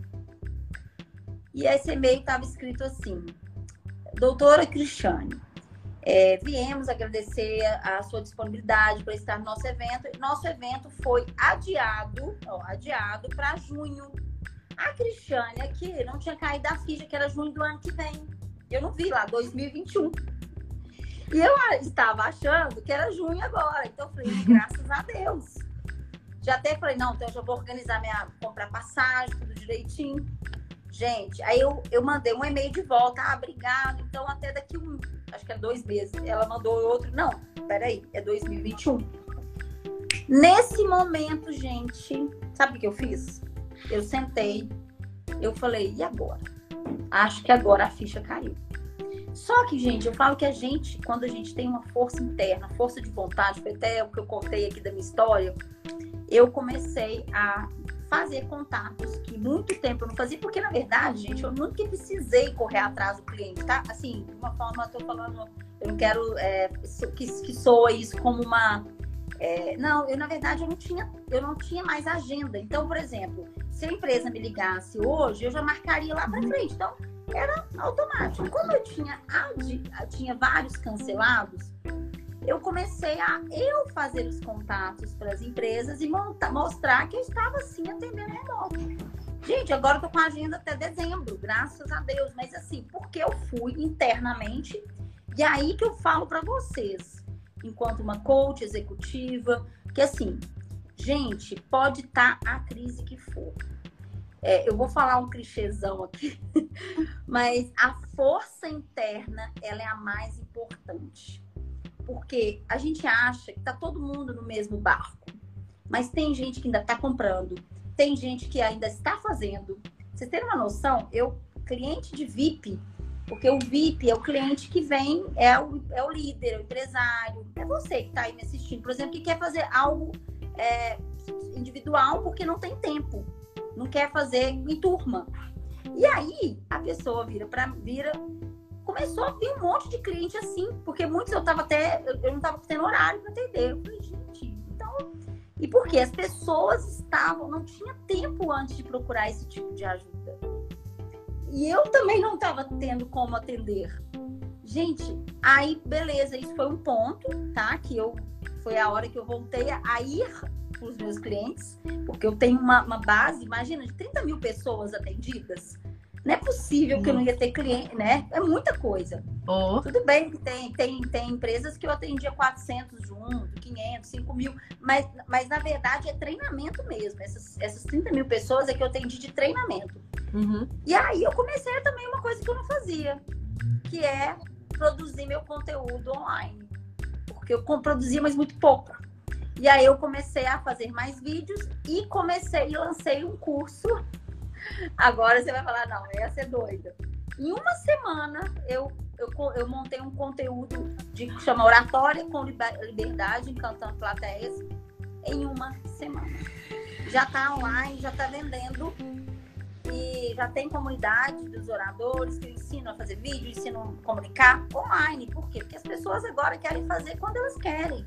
E esse e-mail estava escrito assim: Doutora Cristiane, é, viemos agradecer a sua disponibilidade para estar no nosso evento. Nosso evento foi adiado, adiado para junho. A Cristiane aqui não tinha caído a ficha que era junho do ano que vem. Eu não vi lá, 2021. E eu estava achando que era junho agora. Então eu falei, graças a Deus. Já até falei, não, então eu já vou organizar minha. comprar passagem, tudo direitinho. Gente, aí eu, eu mandei um e-mail de volta. Ah, obrigado. Então, até daqui um, acho que é dois meses. Ela mandou outro. Não, peraí, é 2021. Nesse momento, gente, sabe o que eu fiz? Eu sentei, eu falei, e agora? Acho que agora a ficha caiu. Só que, gente, eu falo que a gente, quando a gente tem uma força interna, força de vontade, foi até o que eu contei aqui da minha história, eu comecei a fazer contatos que muito tempo eu não fazia, porque na verdade, gente, eu nunca precisei correr atrás do cliente, tá? Assim, de uma forma, eu tô falando, eu não quero é, que, que soa isso como uma. É, não, eu na verdade eu não tinha, eu não tinha mais agenda. Então, por exemplo, se a empresa me ligasse hoje, eu já marcaria lá para frente. Então, era automático. Como eu tinha, tinha vários cancelados, eu comecei a eu fazer os contatos para as empresas e monta, mostrar que eu estava sim atendendo remoto. Gente, agora eu tô com a agenda até dezembro, graças a Deus. Mas assim, porque eu fui internamente e aí que eu falo para vocês, enquanto uma coach executiva, que assim, gente, pode estar tá a crise que for. É, eu vou falar um clichêzão aqui, mas a força interna ela é a mais importante porque a gente acha que tá todo mundo no mesmo barco. Mas tem gente que ainda está comprando, tem gente que ainda está fazendo. Vocês terem uma noção, eu, cliente de VIP, porque o VIP é o cliente que vem, é o, é o líder, é o empresário, é você que está aí me assistindo, por exemplo, que quer fazer algo é, individual porque não tem tempo, não quer fazer em turma. E aí a pessoa vira para vira começou a vir um monte de cliente assim, porque muitos eu tava até, eu não tava tendo horário para atender. Eu falei, gente, então. E porque as pessoas estavam, não tinha tempo antes de procurar esse tipo de ajuda. E eu também não estava tendo como atender. Gente, aí beleza, isso foi um ponto, tá? Que eu foi a hora que eu voltei a ir para os meus clientes, porque eu tenho uma, uma base, imagina, de 30 mil pessoas atendidas. Não é possível que eu não ia ter cliente, né? É muita coisa. Oh. Tudo bem que tem, tem, tem empresas que eu atendia 400 junto, 500, 5 mil, mas, mas na verdade é treinamento mesmo. Essas, essas 30 mil pessoas é que eu atendi de treinamento. Uhum. E aí eu comecei também uma coisa que eu não fazia, que é produzir meu conteúdo online. Porque eu produzia, mas muito pouco. E aí eu comecei a fazer mais vídeos e comecei e lancei um curso. Agora você vai falar, não, essa é doida. Em uma semana eu eu, eu montei um conteúdo de chama Oratória com Liberdade, encantando plateias, em uma semana. Já está online, já está vendendo e já tem comunidade dos oradores que ensinam a fazer vídeo, ensinam a comunicar online. Por quê? Porque as pessoas agora querem fazer quando elas querem.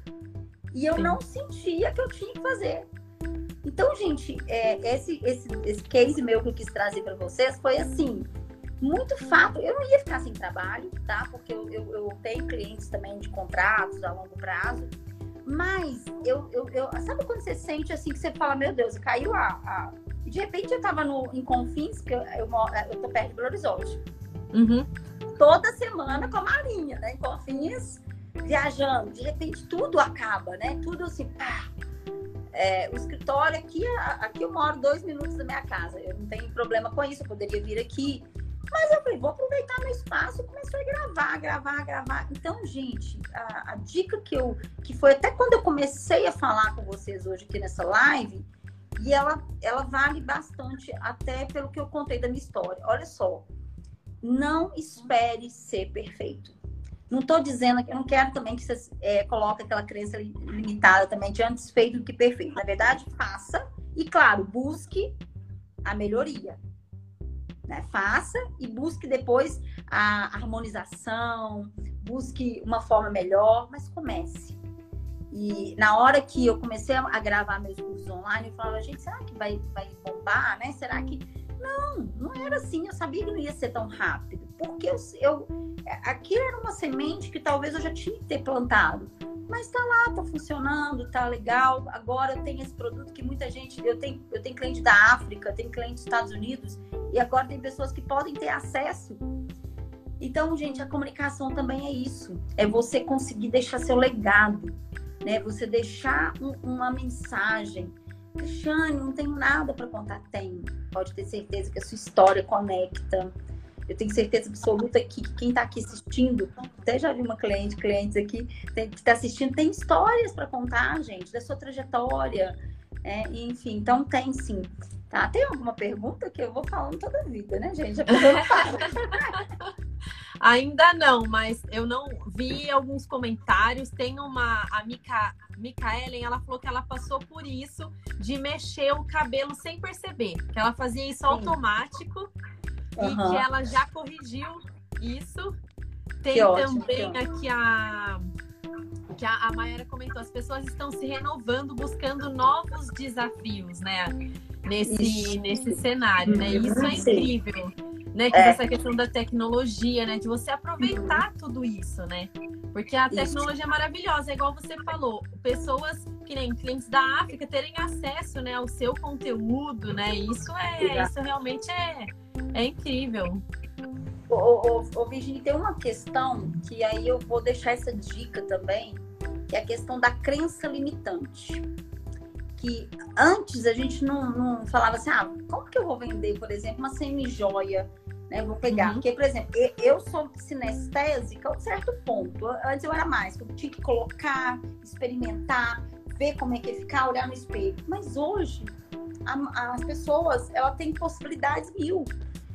E eu Sim. não sentia que eu tinha que fazer. Então, gente, é, esse, esse, esse case meu que eu quis trazer para vocês foi assim: muito fato. Eu não ia ficar sem trabalho, tá? Porque eu, eu, eu tenho clientes também de contratos a longo prazo. Mas eu, eu, eu, sabe quando você sente assim que você fala, meu Deus, caiu a. a... De repente eu tava no, em Confins, que eu, eu, eu tô perto de Belo Horizonte. Uhum. Toda semana com a Marinha, né? Em Confins, viajando. De repente tudo acaba, né? Tudo assim, pá. É, o escritório aqui, aqui eu moro dois minutos da minha casa. Eu não tenho problema com isso, eu poderia vir aqui. Mas eu falei, vou aproveitar meu espaço e comecei a gravar, gravar, gravar. Então, gente, a, a, dica que eu. que foi até quando eu comecei a falar com vocês hoje aqui nessa live, e ela, ela vale bastante, até pelo que eu contei da minha história. Olha só, não espere ser perfeito. Não estou dizendo que eu não quero também que você é, coloque aquela crença limitada também de antes feito do que perfeito. Na verdade, faça e, claro, busque a melhoria. Né? Faça e busque depois a harmonização, busque uma forma melhor, mas comece. E na hora que eu comecei a gravar meus cursos online, eu falava, gente, será que vai, vai bombar, né? Será que. Não, não era assim. Eu sabia que não ia ser tão rápido. Porque eu, eu aquilo era uma semente que talvez eu já tinha que ter plantado mas tá lá, tá funcionando, tá legal. Agora tem esse produto que muita gente, eu tenho, eu tenho cliente da África, tenho cliente dos Estados Unidos, e agora tem pessoas que podem ter acesso. Então, gente, a comunicação também é isso. É você conseguir deixar seu legado, né? Você deixar um, uma mensagem. Cristiane, não tenho nada para contar. Tem. Pode ter certeza que a sua história conecta eu tenho certeza absoluta que quem está aqui assistindo, até já vi uma cliente, clientes aqui, que está assistindo, tem histórias para contar, gente, da sua trajetória. É, enfim, então tem sim. Tá? Tem alguma pergunta que eu vou falando toda a vida, né, gente? A pessoa não para. Ainda não, mas eu não vi alguns comentários. Tem uma a Mica, Micaelen, ela falou que ela passou por isso de mexer o cabelo sem perceber, que ela fazia isso Sim. automático uhum. e que ela já corrigiu isso. Tem ótimo, também aqui a que a, a Mayara comentou, as pessoas estão se renovando, buscando novos desafios, né? Nesse, isso. nesse cenário, né? Uhum. Isso é incrível. Né, que é. essa questão da tecnologia, né? De você aproveitar tudo isso, né? Porque a tecnologia isso. é maravilhosa, é igual você falou, pessoas que nem clientes da África terem acesso, né, ao seu conteúdo, né? Isso é, isso realmente é, é incrível. Ô, ô, ô, Virginia, tem uma questão que aí eu vou deixar essa dica também, que é a questão da crença limitante. Que antes a gente não, não falava assim, ah, como que eu vou vender, por exemplo, uma semi-joia? Né? Vou pegar. Uhum. Porque, por exemplo, eu sou sinestésica a um certo ponto. Antes eu era mais, eu tinha que colocar, experimentar, ver como é que ia ficar, olhar no espelho. Mas hoje, a, as pessoas, ela tem possibilidades mil.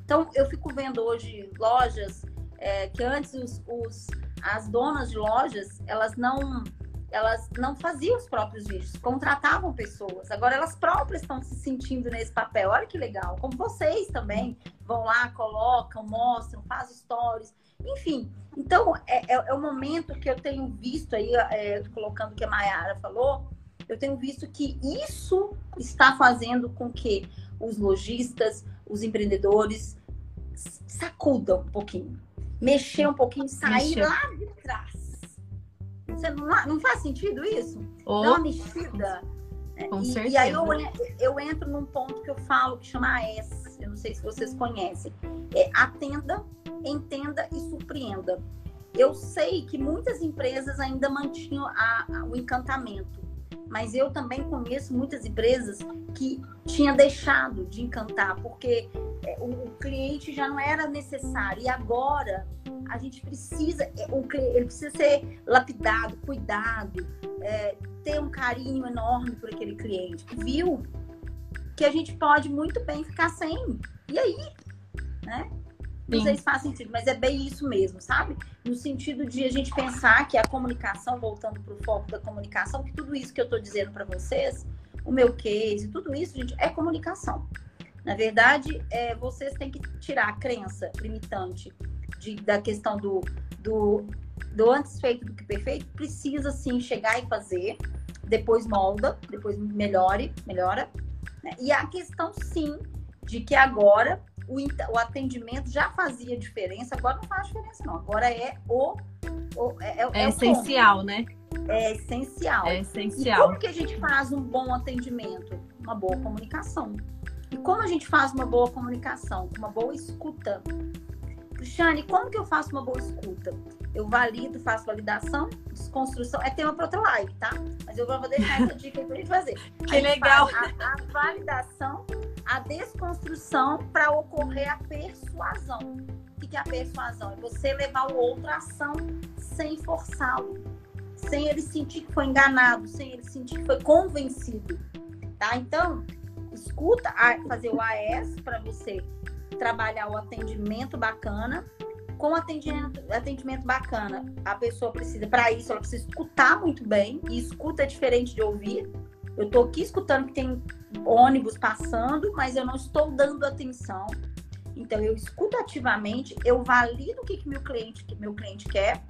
Então, eu fico vendo hoje lojas é, que antes os, os, as donas de lojas, elas não elas não faziam os próprios vídeos, contratavam pessoas. Agora elas próprias estão se sentindo nesse papel. Olha que legal. Como vocês também vão lá, colocam, mostram, fazem stories. Enfim, então é, é, é o momento que eu tenho visto aí, é, colocando o que a Mayara falou, eu tenho visto que isso está fazendo com que os lojistas, os empreendedores sacudam um pouquinho, mexer um pouquinho, sair Mexer. lá de trás. Você não, não faz sentido isso? Oh. Dá uma mexida. Né? Com e, certeza. e aí eu, eu entro num ponto que eu falo que chama AS, eu não sei se vocês conhecem. É atenda, entenda e surpreenda. Eu sei que muitas empresas ainda mantinham a, a, o encantamento, mas eu também conheço muitas empresas que tinham deixado de encantar, porque é, o, cliente já não era necessário. E agora a gente precisa, é, ele precisa ser lapidado, cuidado, é, ter um carinho enorme por aquele cliente que viu que a gente pode muito bem ficar sem. E aí? Né? Não sei se faz sentido, mas é bem isso mesmo, sabe? No sentido de a gente pensar que a comunicação, voltando para o foco da comunicação, que tudo isso que eu estou dizendo para vocês, o meu case, tudo isso, gente, é comunicação. Na verdade, é, vocês têm que tirar a crença limitante de, da questão do, do, do antes feito do que perfeito. Precisa sim chegar e fazer, depois molda, depois melhore, melhora. Né? E a questão sim de que agora o, o atendimento já fazia diferença, agora não faz diferença, não. Agora é o. o é, é, é essencial, ponto. né? É essencial. É essencial. E como que a gente faz um bom atendimento? Uma boa comunicação. E como a gente faz uma boa comunicação? Uma boa escuta. Cristiane, como que eu faço uma boa escuta? Eu valido, faço validação, desconstrução. É tema para outra live, tá? Mas eu vou deixar essa dica aí pra gente fazer. Que legal! A, a validação a desconstrução para ocorrer a persuasão. O que é a persuasão? É você levar o outro à ação sem forçá-lo, sem ele sentir que foi enganado, sem ele sentir que foi convencido. Tá? Então, escuta, fazer o AS para você trabalhar o atendimento bacana. Com atendimento, atendimento bacana, a pessoa precisa, para isso, ela precisa escutar muito bem, e escuta é diferente de ouvir. Eu estou aqui escutando que tem ônibus passando, mas eu não estou dando atenção. Então eu escuto ativamente, eu valido o que, que meu cliente que meu cliente quer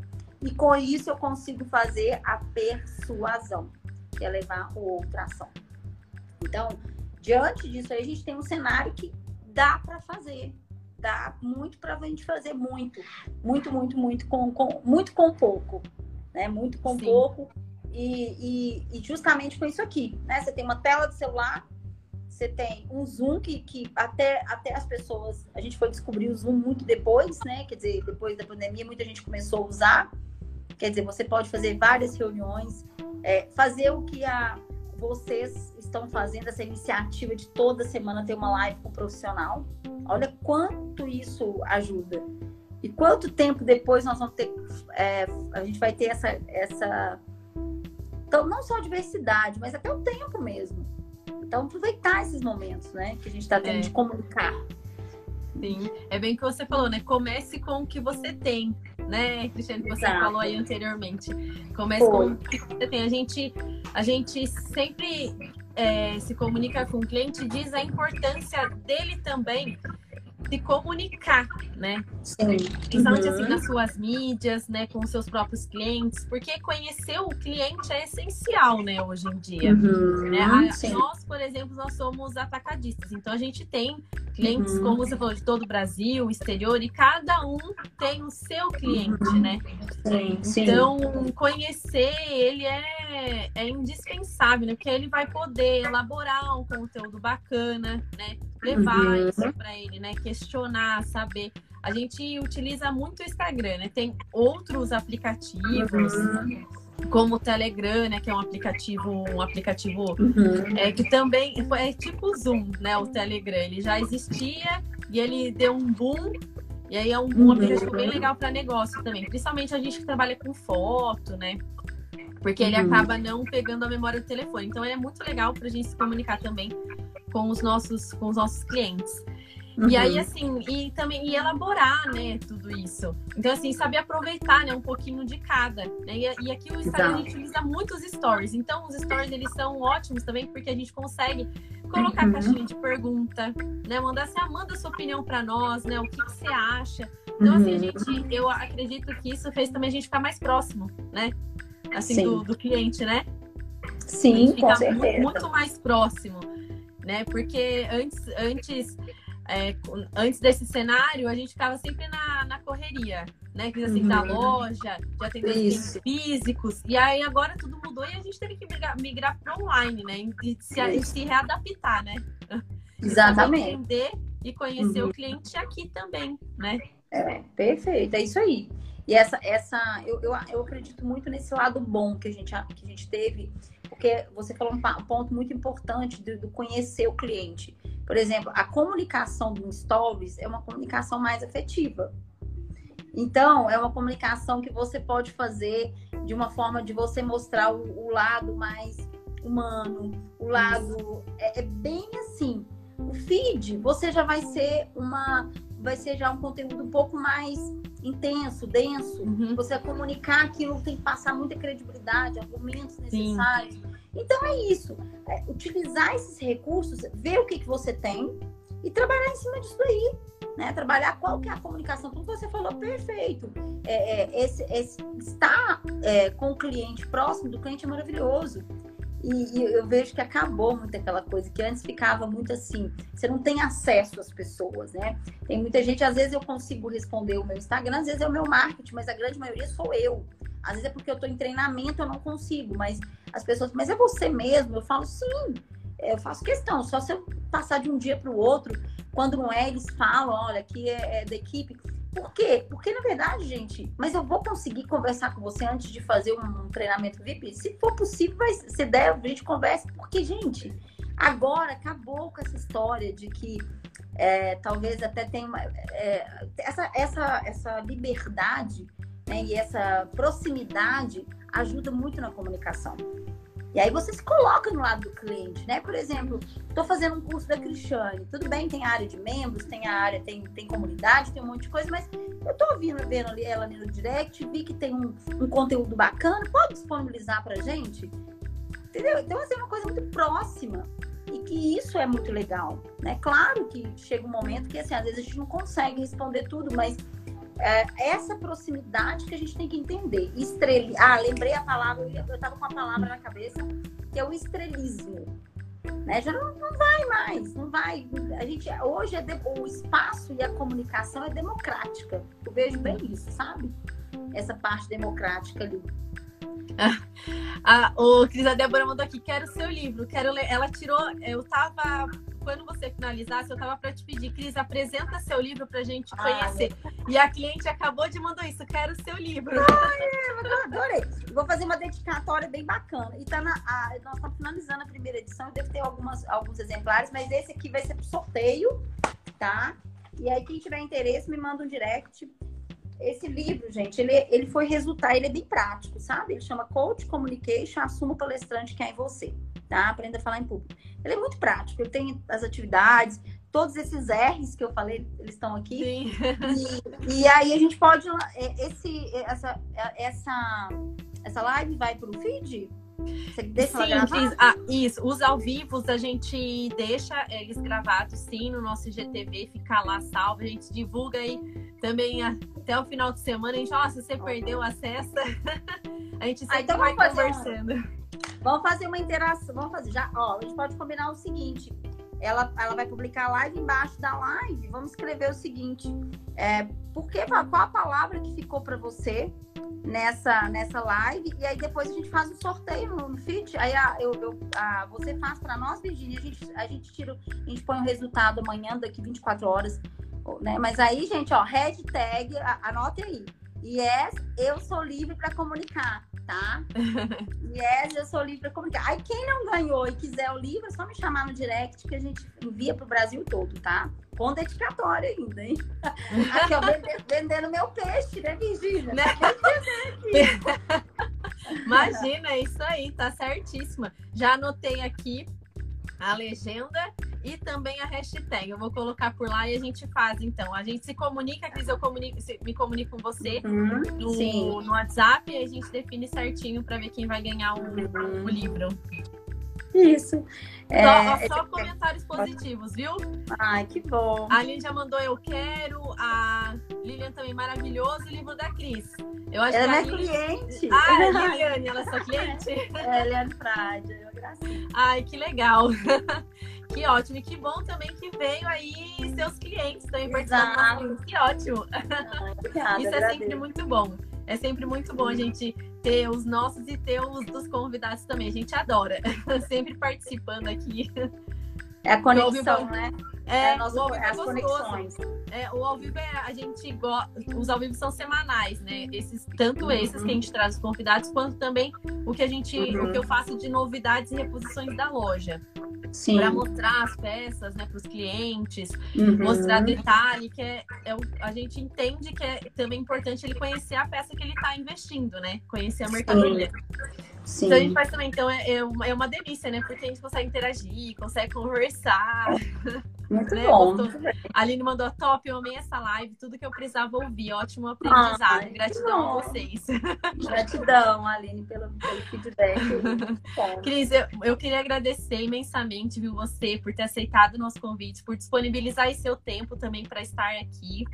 e com isso eu consigo fazer a persuasão, que é levar o outro ação. Então, diante disso aí, a gente tem um cenário que dá para fazer, dá muito para a gente fazer muito, muito, muito, muito com, com muito com pouco, né? Muito com Sim. pouco e, e, e, justamente com isso aqui, né? Você tem uma tela de celular você tem um Zoom que, que até, até as pessoas. A gente foi descobrir o Zoom muito depois, né? Quer dizer, depois da pandemia, muita gente começou a usar. Quer dizer, você pode fazer várias reuniões, é, fazer o que a, vocês estão fazendo, essa iniciativa de toda semana ter uma live com um profissional. Olha quanto isso ajuda. E quanto tempo depois nós vamos ter. É, a gente vai ter essa. essa então, não só a diversidade, mas até o tempo mesmo então, aproveitar esses momentos, né? Que a gente está tendo é. de comunicar. Sim, é bem o que você falou, né? Comece com o que você tem, né, Cristiane, que você Exato. falou aí anteriormente. Comece Foi. com o que você tem. A gente, a gente sempre é, se comunica com o cliente, diz a importância dele também se comunicar, né? Sim. Principalmente assim, uhum. assim nas suas mídias, né? Com os seus próprios clientes, porque conhecer o cliente é essencial, né, hoje em dia. Uhum. Né? A, nós, por exemplo, nós somos atacadistas, então a gente tem clientes, uhum. como você falou, de todo o Brasil, exterior, e cada um tem o seu cliente, uhum. né? Sim, então, conhecer ele é, é indispensável, né? Porque ele vai poder elaborar um conteúdo bacana, né? Levar uhum. isso para ele, né? questionar, saber. A gente utiliza muito o Instagram, né? Tem outros aplicativos. Uhum. Como o Telegram, né, que é um aplicativo, um aplicativo uhum. é, que também é tipo Zoom, né? O Telegram, ele já existia e ele deu um boom e aí é um, um aplicativo bem legal para negócio também, principalmente a gente que trabalha com foto, né? Porque ele uhum. acaba não pegando a memória do telefone. Então é muito legal para a gente se comunicar também com os nossos, com os nossos clientes. Uhum. E aí, assim, e também e elaborar, né, tudo isso. Então, assim, saber aproveitar, né, um pouquinho de cada. Né? E, e aqui o Instagram a gente utiliza muitos stories. Então, os stories, eles são ótimos também, porque a gente consegue colocar uhum. caixinha de pergunta, né? Mandar assim, ah, manda sua opinião para nós, né? O que, que, você acha? Então, assim, a uhum. gente, eu acredito que isso fez também a gente ficar mais próximo, né? Assim, do, do, cliente, né? Sim, com certeza. Muito, muito mais próximo, né? Porque antes, antes é, antes desse cenário, a gente ficava sempre na, na correria, né? Que assim, uhum. da loja, de atendentes físicos. E aí agora tudo mudou e a gente teve que migrar, migrar para online, né? E se, se readaptar, né? Exatamente. Entender e conhecer uhum. o cliente aqui também, né? É, perfeito, é isso aí. E essa, essa eu, eu, eu acredito muito nesse lado bom que a gente, que a gente teve, porque você falou um, ponto muito importante do, do conhecer o cliente. Por exemplo, a comunicação do Stories é uma comunicação mais afetiva. Então, é uma comunicação que você pode fazer de uma forma de você mostrar o, o lado mais humano, o lado. É, é, bem assim. O feed, você já vai ser uma. Vai ser já um conteúdo um pouco mais intenso, denso. Uhum. Você comunicar aquilo tem que passar muita credibilidade, argumentos necessários. Sim. Então é isso. É, utilizar esses recursos, ver o que, que você tem e trabalhar em cima disso aí né? Trabalhar qual que é a comunicação, como você falou, perfeito. É, é, esse, esse, estar é, com o cliente, próximo do cliente é maravilhoso. E, e, eu vejo que acabou muito aquela coisa que antes ficava muito assim, você não tem acesso às pessoas, né? Tem muita gente, às vezes eu consigo responder o meu Instagram, às vezes é o meu marketing, mas a grande maioria sou eu. Às vezes é porque eu estou em treinamento, eu não consigo, mas as pessoas, mas é você mesmo? Eu falo, sim, eu faço questão, só se eu passar de um dia para o outro, quando não é, eles falam, olha, aqui é, é da equipe. Por quê? Porque, na verdade, gente, mas eu vou conseguir conversar com você antes de fazer um, treinamento VIP? Se for possível, vai, se der, a gente conversa. Porque, gente, agora acabou com essa história de que é, talvez até tenha uma, é, essa, essa, essa liberdade né, e essa proximidade ajuda muito na comunicação. E aí você se coloca no lado do cliente, né? Por exemplo, estou fazendo um curso da Cristiane. Tudo bem, tem área de membros, tem área, tem, tem comunidade, tem um monte de coisa, mas eu estou vendo, vendo ali ela ali no direct, vi que tem um, um conteúdo bacana, pode disponibilizar pra gente? Entendeu? Então, assim, é uma coisa muito próxima e que isso é muito legal, né? Claro que chega um momento que, assim, às vezes a gente não consegue responder tudo, mas é, essa proximidade que a gente tem que entender. Estreli... Ah, lembrei a palavra, eu estava com a palavra na cabeça, que é o estrelismo. Né? Já não, não vai mais, não vai. A gente, hoje é de... o espaço e a comunicação é democrática. Eu vejo bem isso, sabe? Essa parte democrática ali. Ah, o Cris, a Débora mandou aqui, quero seu livro, quero ler. Ela tirou, eu tava quando você finalizasse, eu tava para te pedir, Cris, apresenta seu livro pra gente conhecer. Ah, e a cliente acabou de mandar isso, quero seu livro. Ai, eu adorei. Vou fazer uma dedicatória bem bacana. E tá na, a, nós estamos finalizando a primeira edição, deve ter algumas, alguns exemplares, mas esse aqui vai ser pro sorteio, tá? E aí, quem tiver interesse, me manda um direct. Esse livro, gente, ele, ele foi resultar, ele é bem prático, sabe? Ele chama Coach Communication, Assuma o Palestrante que é em você, tá? Aprenda a falar em público. Ele é muito prático, ele tem as atividades, todos esses R's que eu falei, eles estão aqui. Sim. E, e aí a gente pode. É, esse, essa, essa, essa live vai para o feed? Você deixa sim, Cris, ah, isso. Os ao vivo a gente deixa eles gravados sim no nosso IGTV, fica lá salvo, a gente divulga aí também até o final de semana. A gente, ó, se você perdeu acesso, a gente sempre ah, então vai conversando. Um... Vamos fazer uma interação. Vamos fazer. Já, ó, a gente pode combinar o seguinte. Ela, ela vai publicar a live embaixo da live. Vamos escrever o seguinte: é, porque, qual a palavra que ficou para você nessa, nessa live? E aí depois a gente faz um sorteio no, feed. Aí a, eu, eu, a, você faz para nós, Virginia. A gente, a gente tira, a gente põe o resultado amanhã, daqui 24 horas. Né? Mas aí, gente, ó, hashtag, anote aí. Yes, eu sou livre para comunicar tá? yes, eu sou livre para comunicar. Aí quem não ganhou e quiser o livro, é só me chamar no direct que a gente envia pro Brasil todo, tá? Com dedicatória ainda, hein? Aqui, ó, vendendo, vendendo meu peixe, né, Virgínia? Né? Imagina, é isso aí, tá certíssima. Já anotei aqui a legenda e também a hashtag. Eu vou colocar por lá e a gente faz, então. A gente se comunica, Cris, eu comunico, me comunico com você uhum, no, no, WhatsApp e a gente define certinho para ver quem vai ganhar o, uhum. o livro. Isso. Só, é... só, comentários positivos, viu? Ai, que bom. A Lilian já mandou eu quero. A Lilian também maravilhoso. O livro da Cris. Eu acho ela que é Lilian... cliente. Ah, é Liliane, ela é sua cliente? É, Eliane Frade, eu. Ai, que legal. Que ótimo. E que bom também que veio aí seus clientes também participando. Que ótimo. Ah, obrigada, Isso é sempre muito bom. É sempre muito bom a gente ter os nossos e ter os dos convidados também. A gente adora. sempre participando aqui. É a conexão, né? É, é é as conexões. É, o ao vivo é, a gente gosta. Os ao vivo são semanais, né? Esses, tanto esses que a gente traz os convidados, quanto também o que a gente. Uhum. O que eu faço de novidades e reposições da loja. Para mostrar as peças né, para os clientes, uhum. mostrar detalhe, que é, é, a gente entende que é também importante ele conhecer a peça que ele está investindo, né? Conhecer a mercadoria. Sim. Então a gente faz também, então é, é, uma, é uma delícia, né? Porque a gente consegue interagir, consegue conversar. Muito né? bom. A Aline mandou top, eu amei essa live, tudo que eu precisava ouvir. Ótimo aprendizado. Ai, Gratidão a vocês. Gratidão, Aline, pelo, pelo feedback. Cris, eu, eu queria agradecer imensamente, viu, você, por ter aceitado o nosso convite, por disponibilizar esse seu tempo também para estar aqui.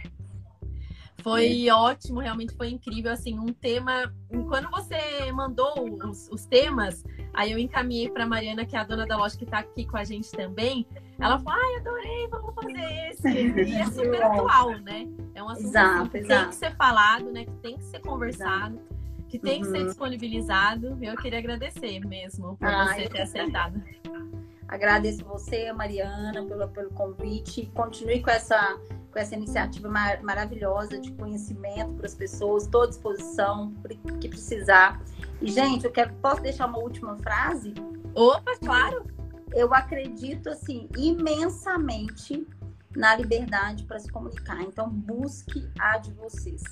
Foi é. ótimo, realmente foi incrível. Assim, um tema. Quando você mandou os, os temas, aí eu encaminhei para Mariana, que é a dona da loja que está aqui com a gente também. Ela falou: ai, adorei, vamos fazer esse. E é super atual, né? É um assunto exato, que exato. tem que ser falado, né? Que tem que ser conversado. Exato. Que tem uhum. que ser uhum. disponibilizado. Eu queria agradecer mesmo por ah, você ter aceitado. Agradeço você, Mariana, pelo, pelo convite. Continue com essa com essa iniciativa mar maravilhosa de conhecimento para as pessoas, estou à disposição que precisar. E, gente, eu quero, posso deixar uma última frase? Opa, claro! Eu acredito, assim, imensamente na liberdade para se comunicar. Então, busque a de vocês.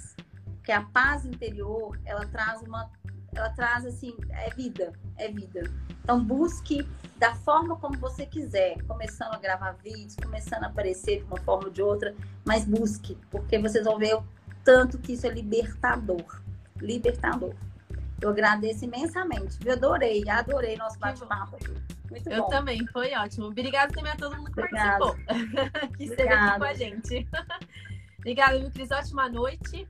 Porque a paz interior, ela traz uma ela traz assim, é vida, é vida. Então busque da forma como você quiser, começando a gravar vídeos, começando a aparecer de uma forma ou de outra, mas busque, porque vocês vão ver o tanto que isso é libertador. Libertador. Eu agradeço imensamente. Eu adorei, adorei nosso bate-papo aqui. Muito Eu bom. também, foi ótimo. Obrigada também a todo mundo que Obrigada. participou, que esteve aqui com a gente. Obrigada, viu, Cris? Ótima noite.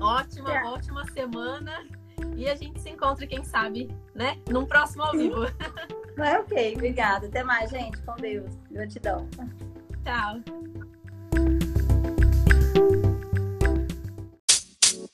Ótima, é. ótima semana. E a gente se encontra, quem sabe, né? Num próximo ao vivo. É ok, obrigada. Até mais, gente. Com Deus. Gratidão. Tchau.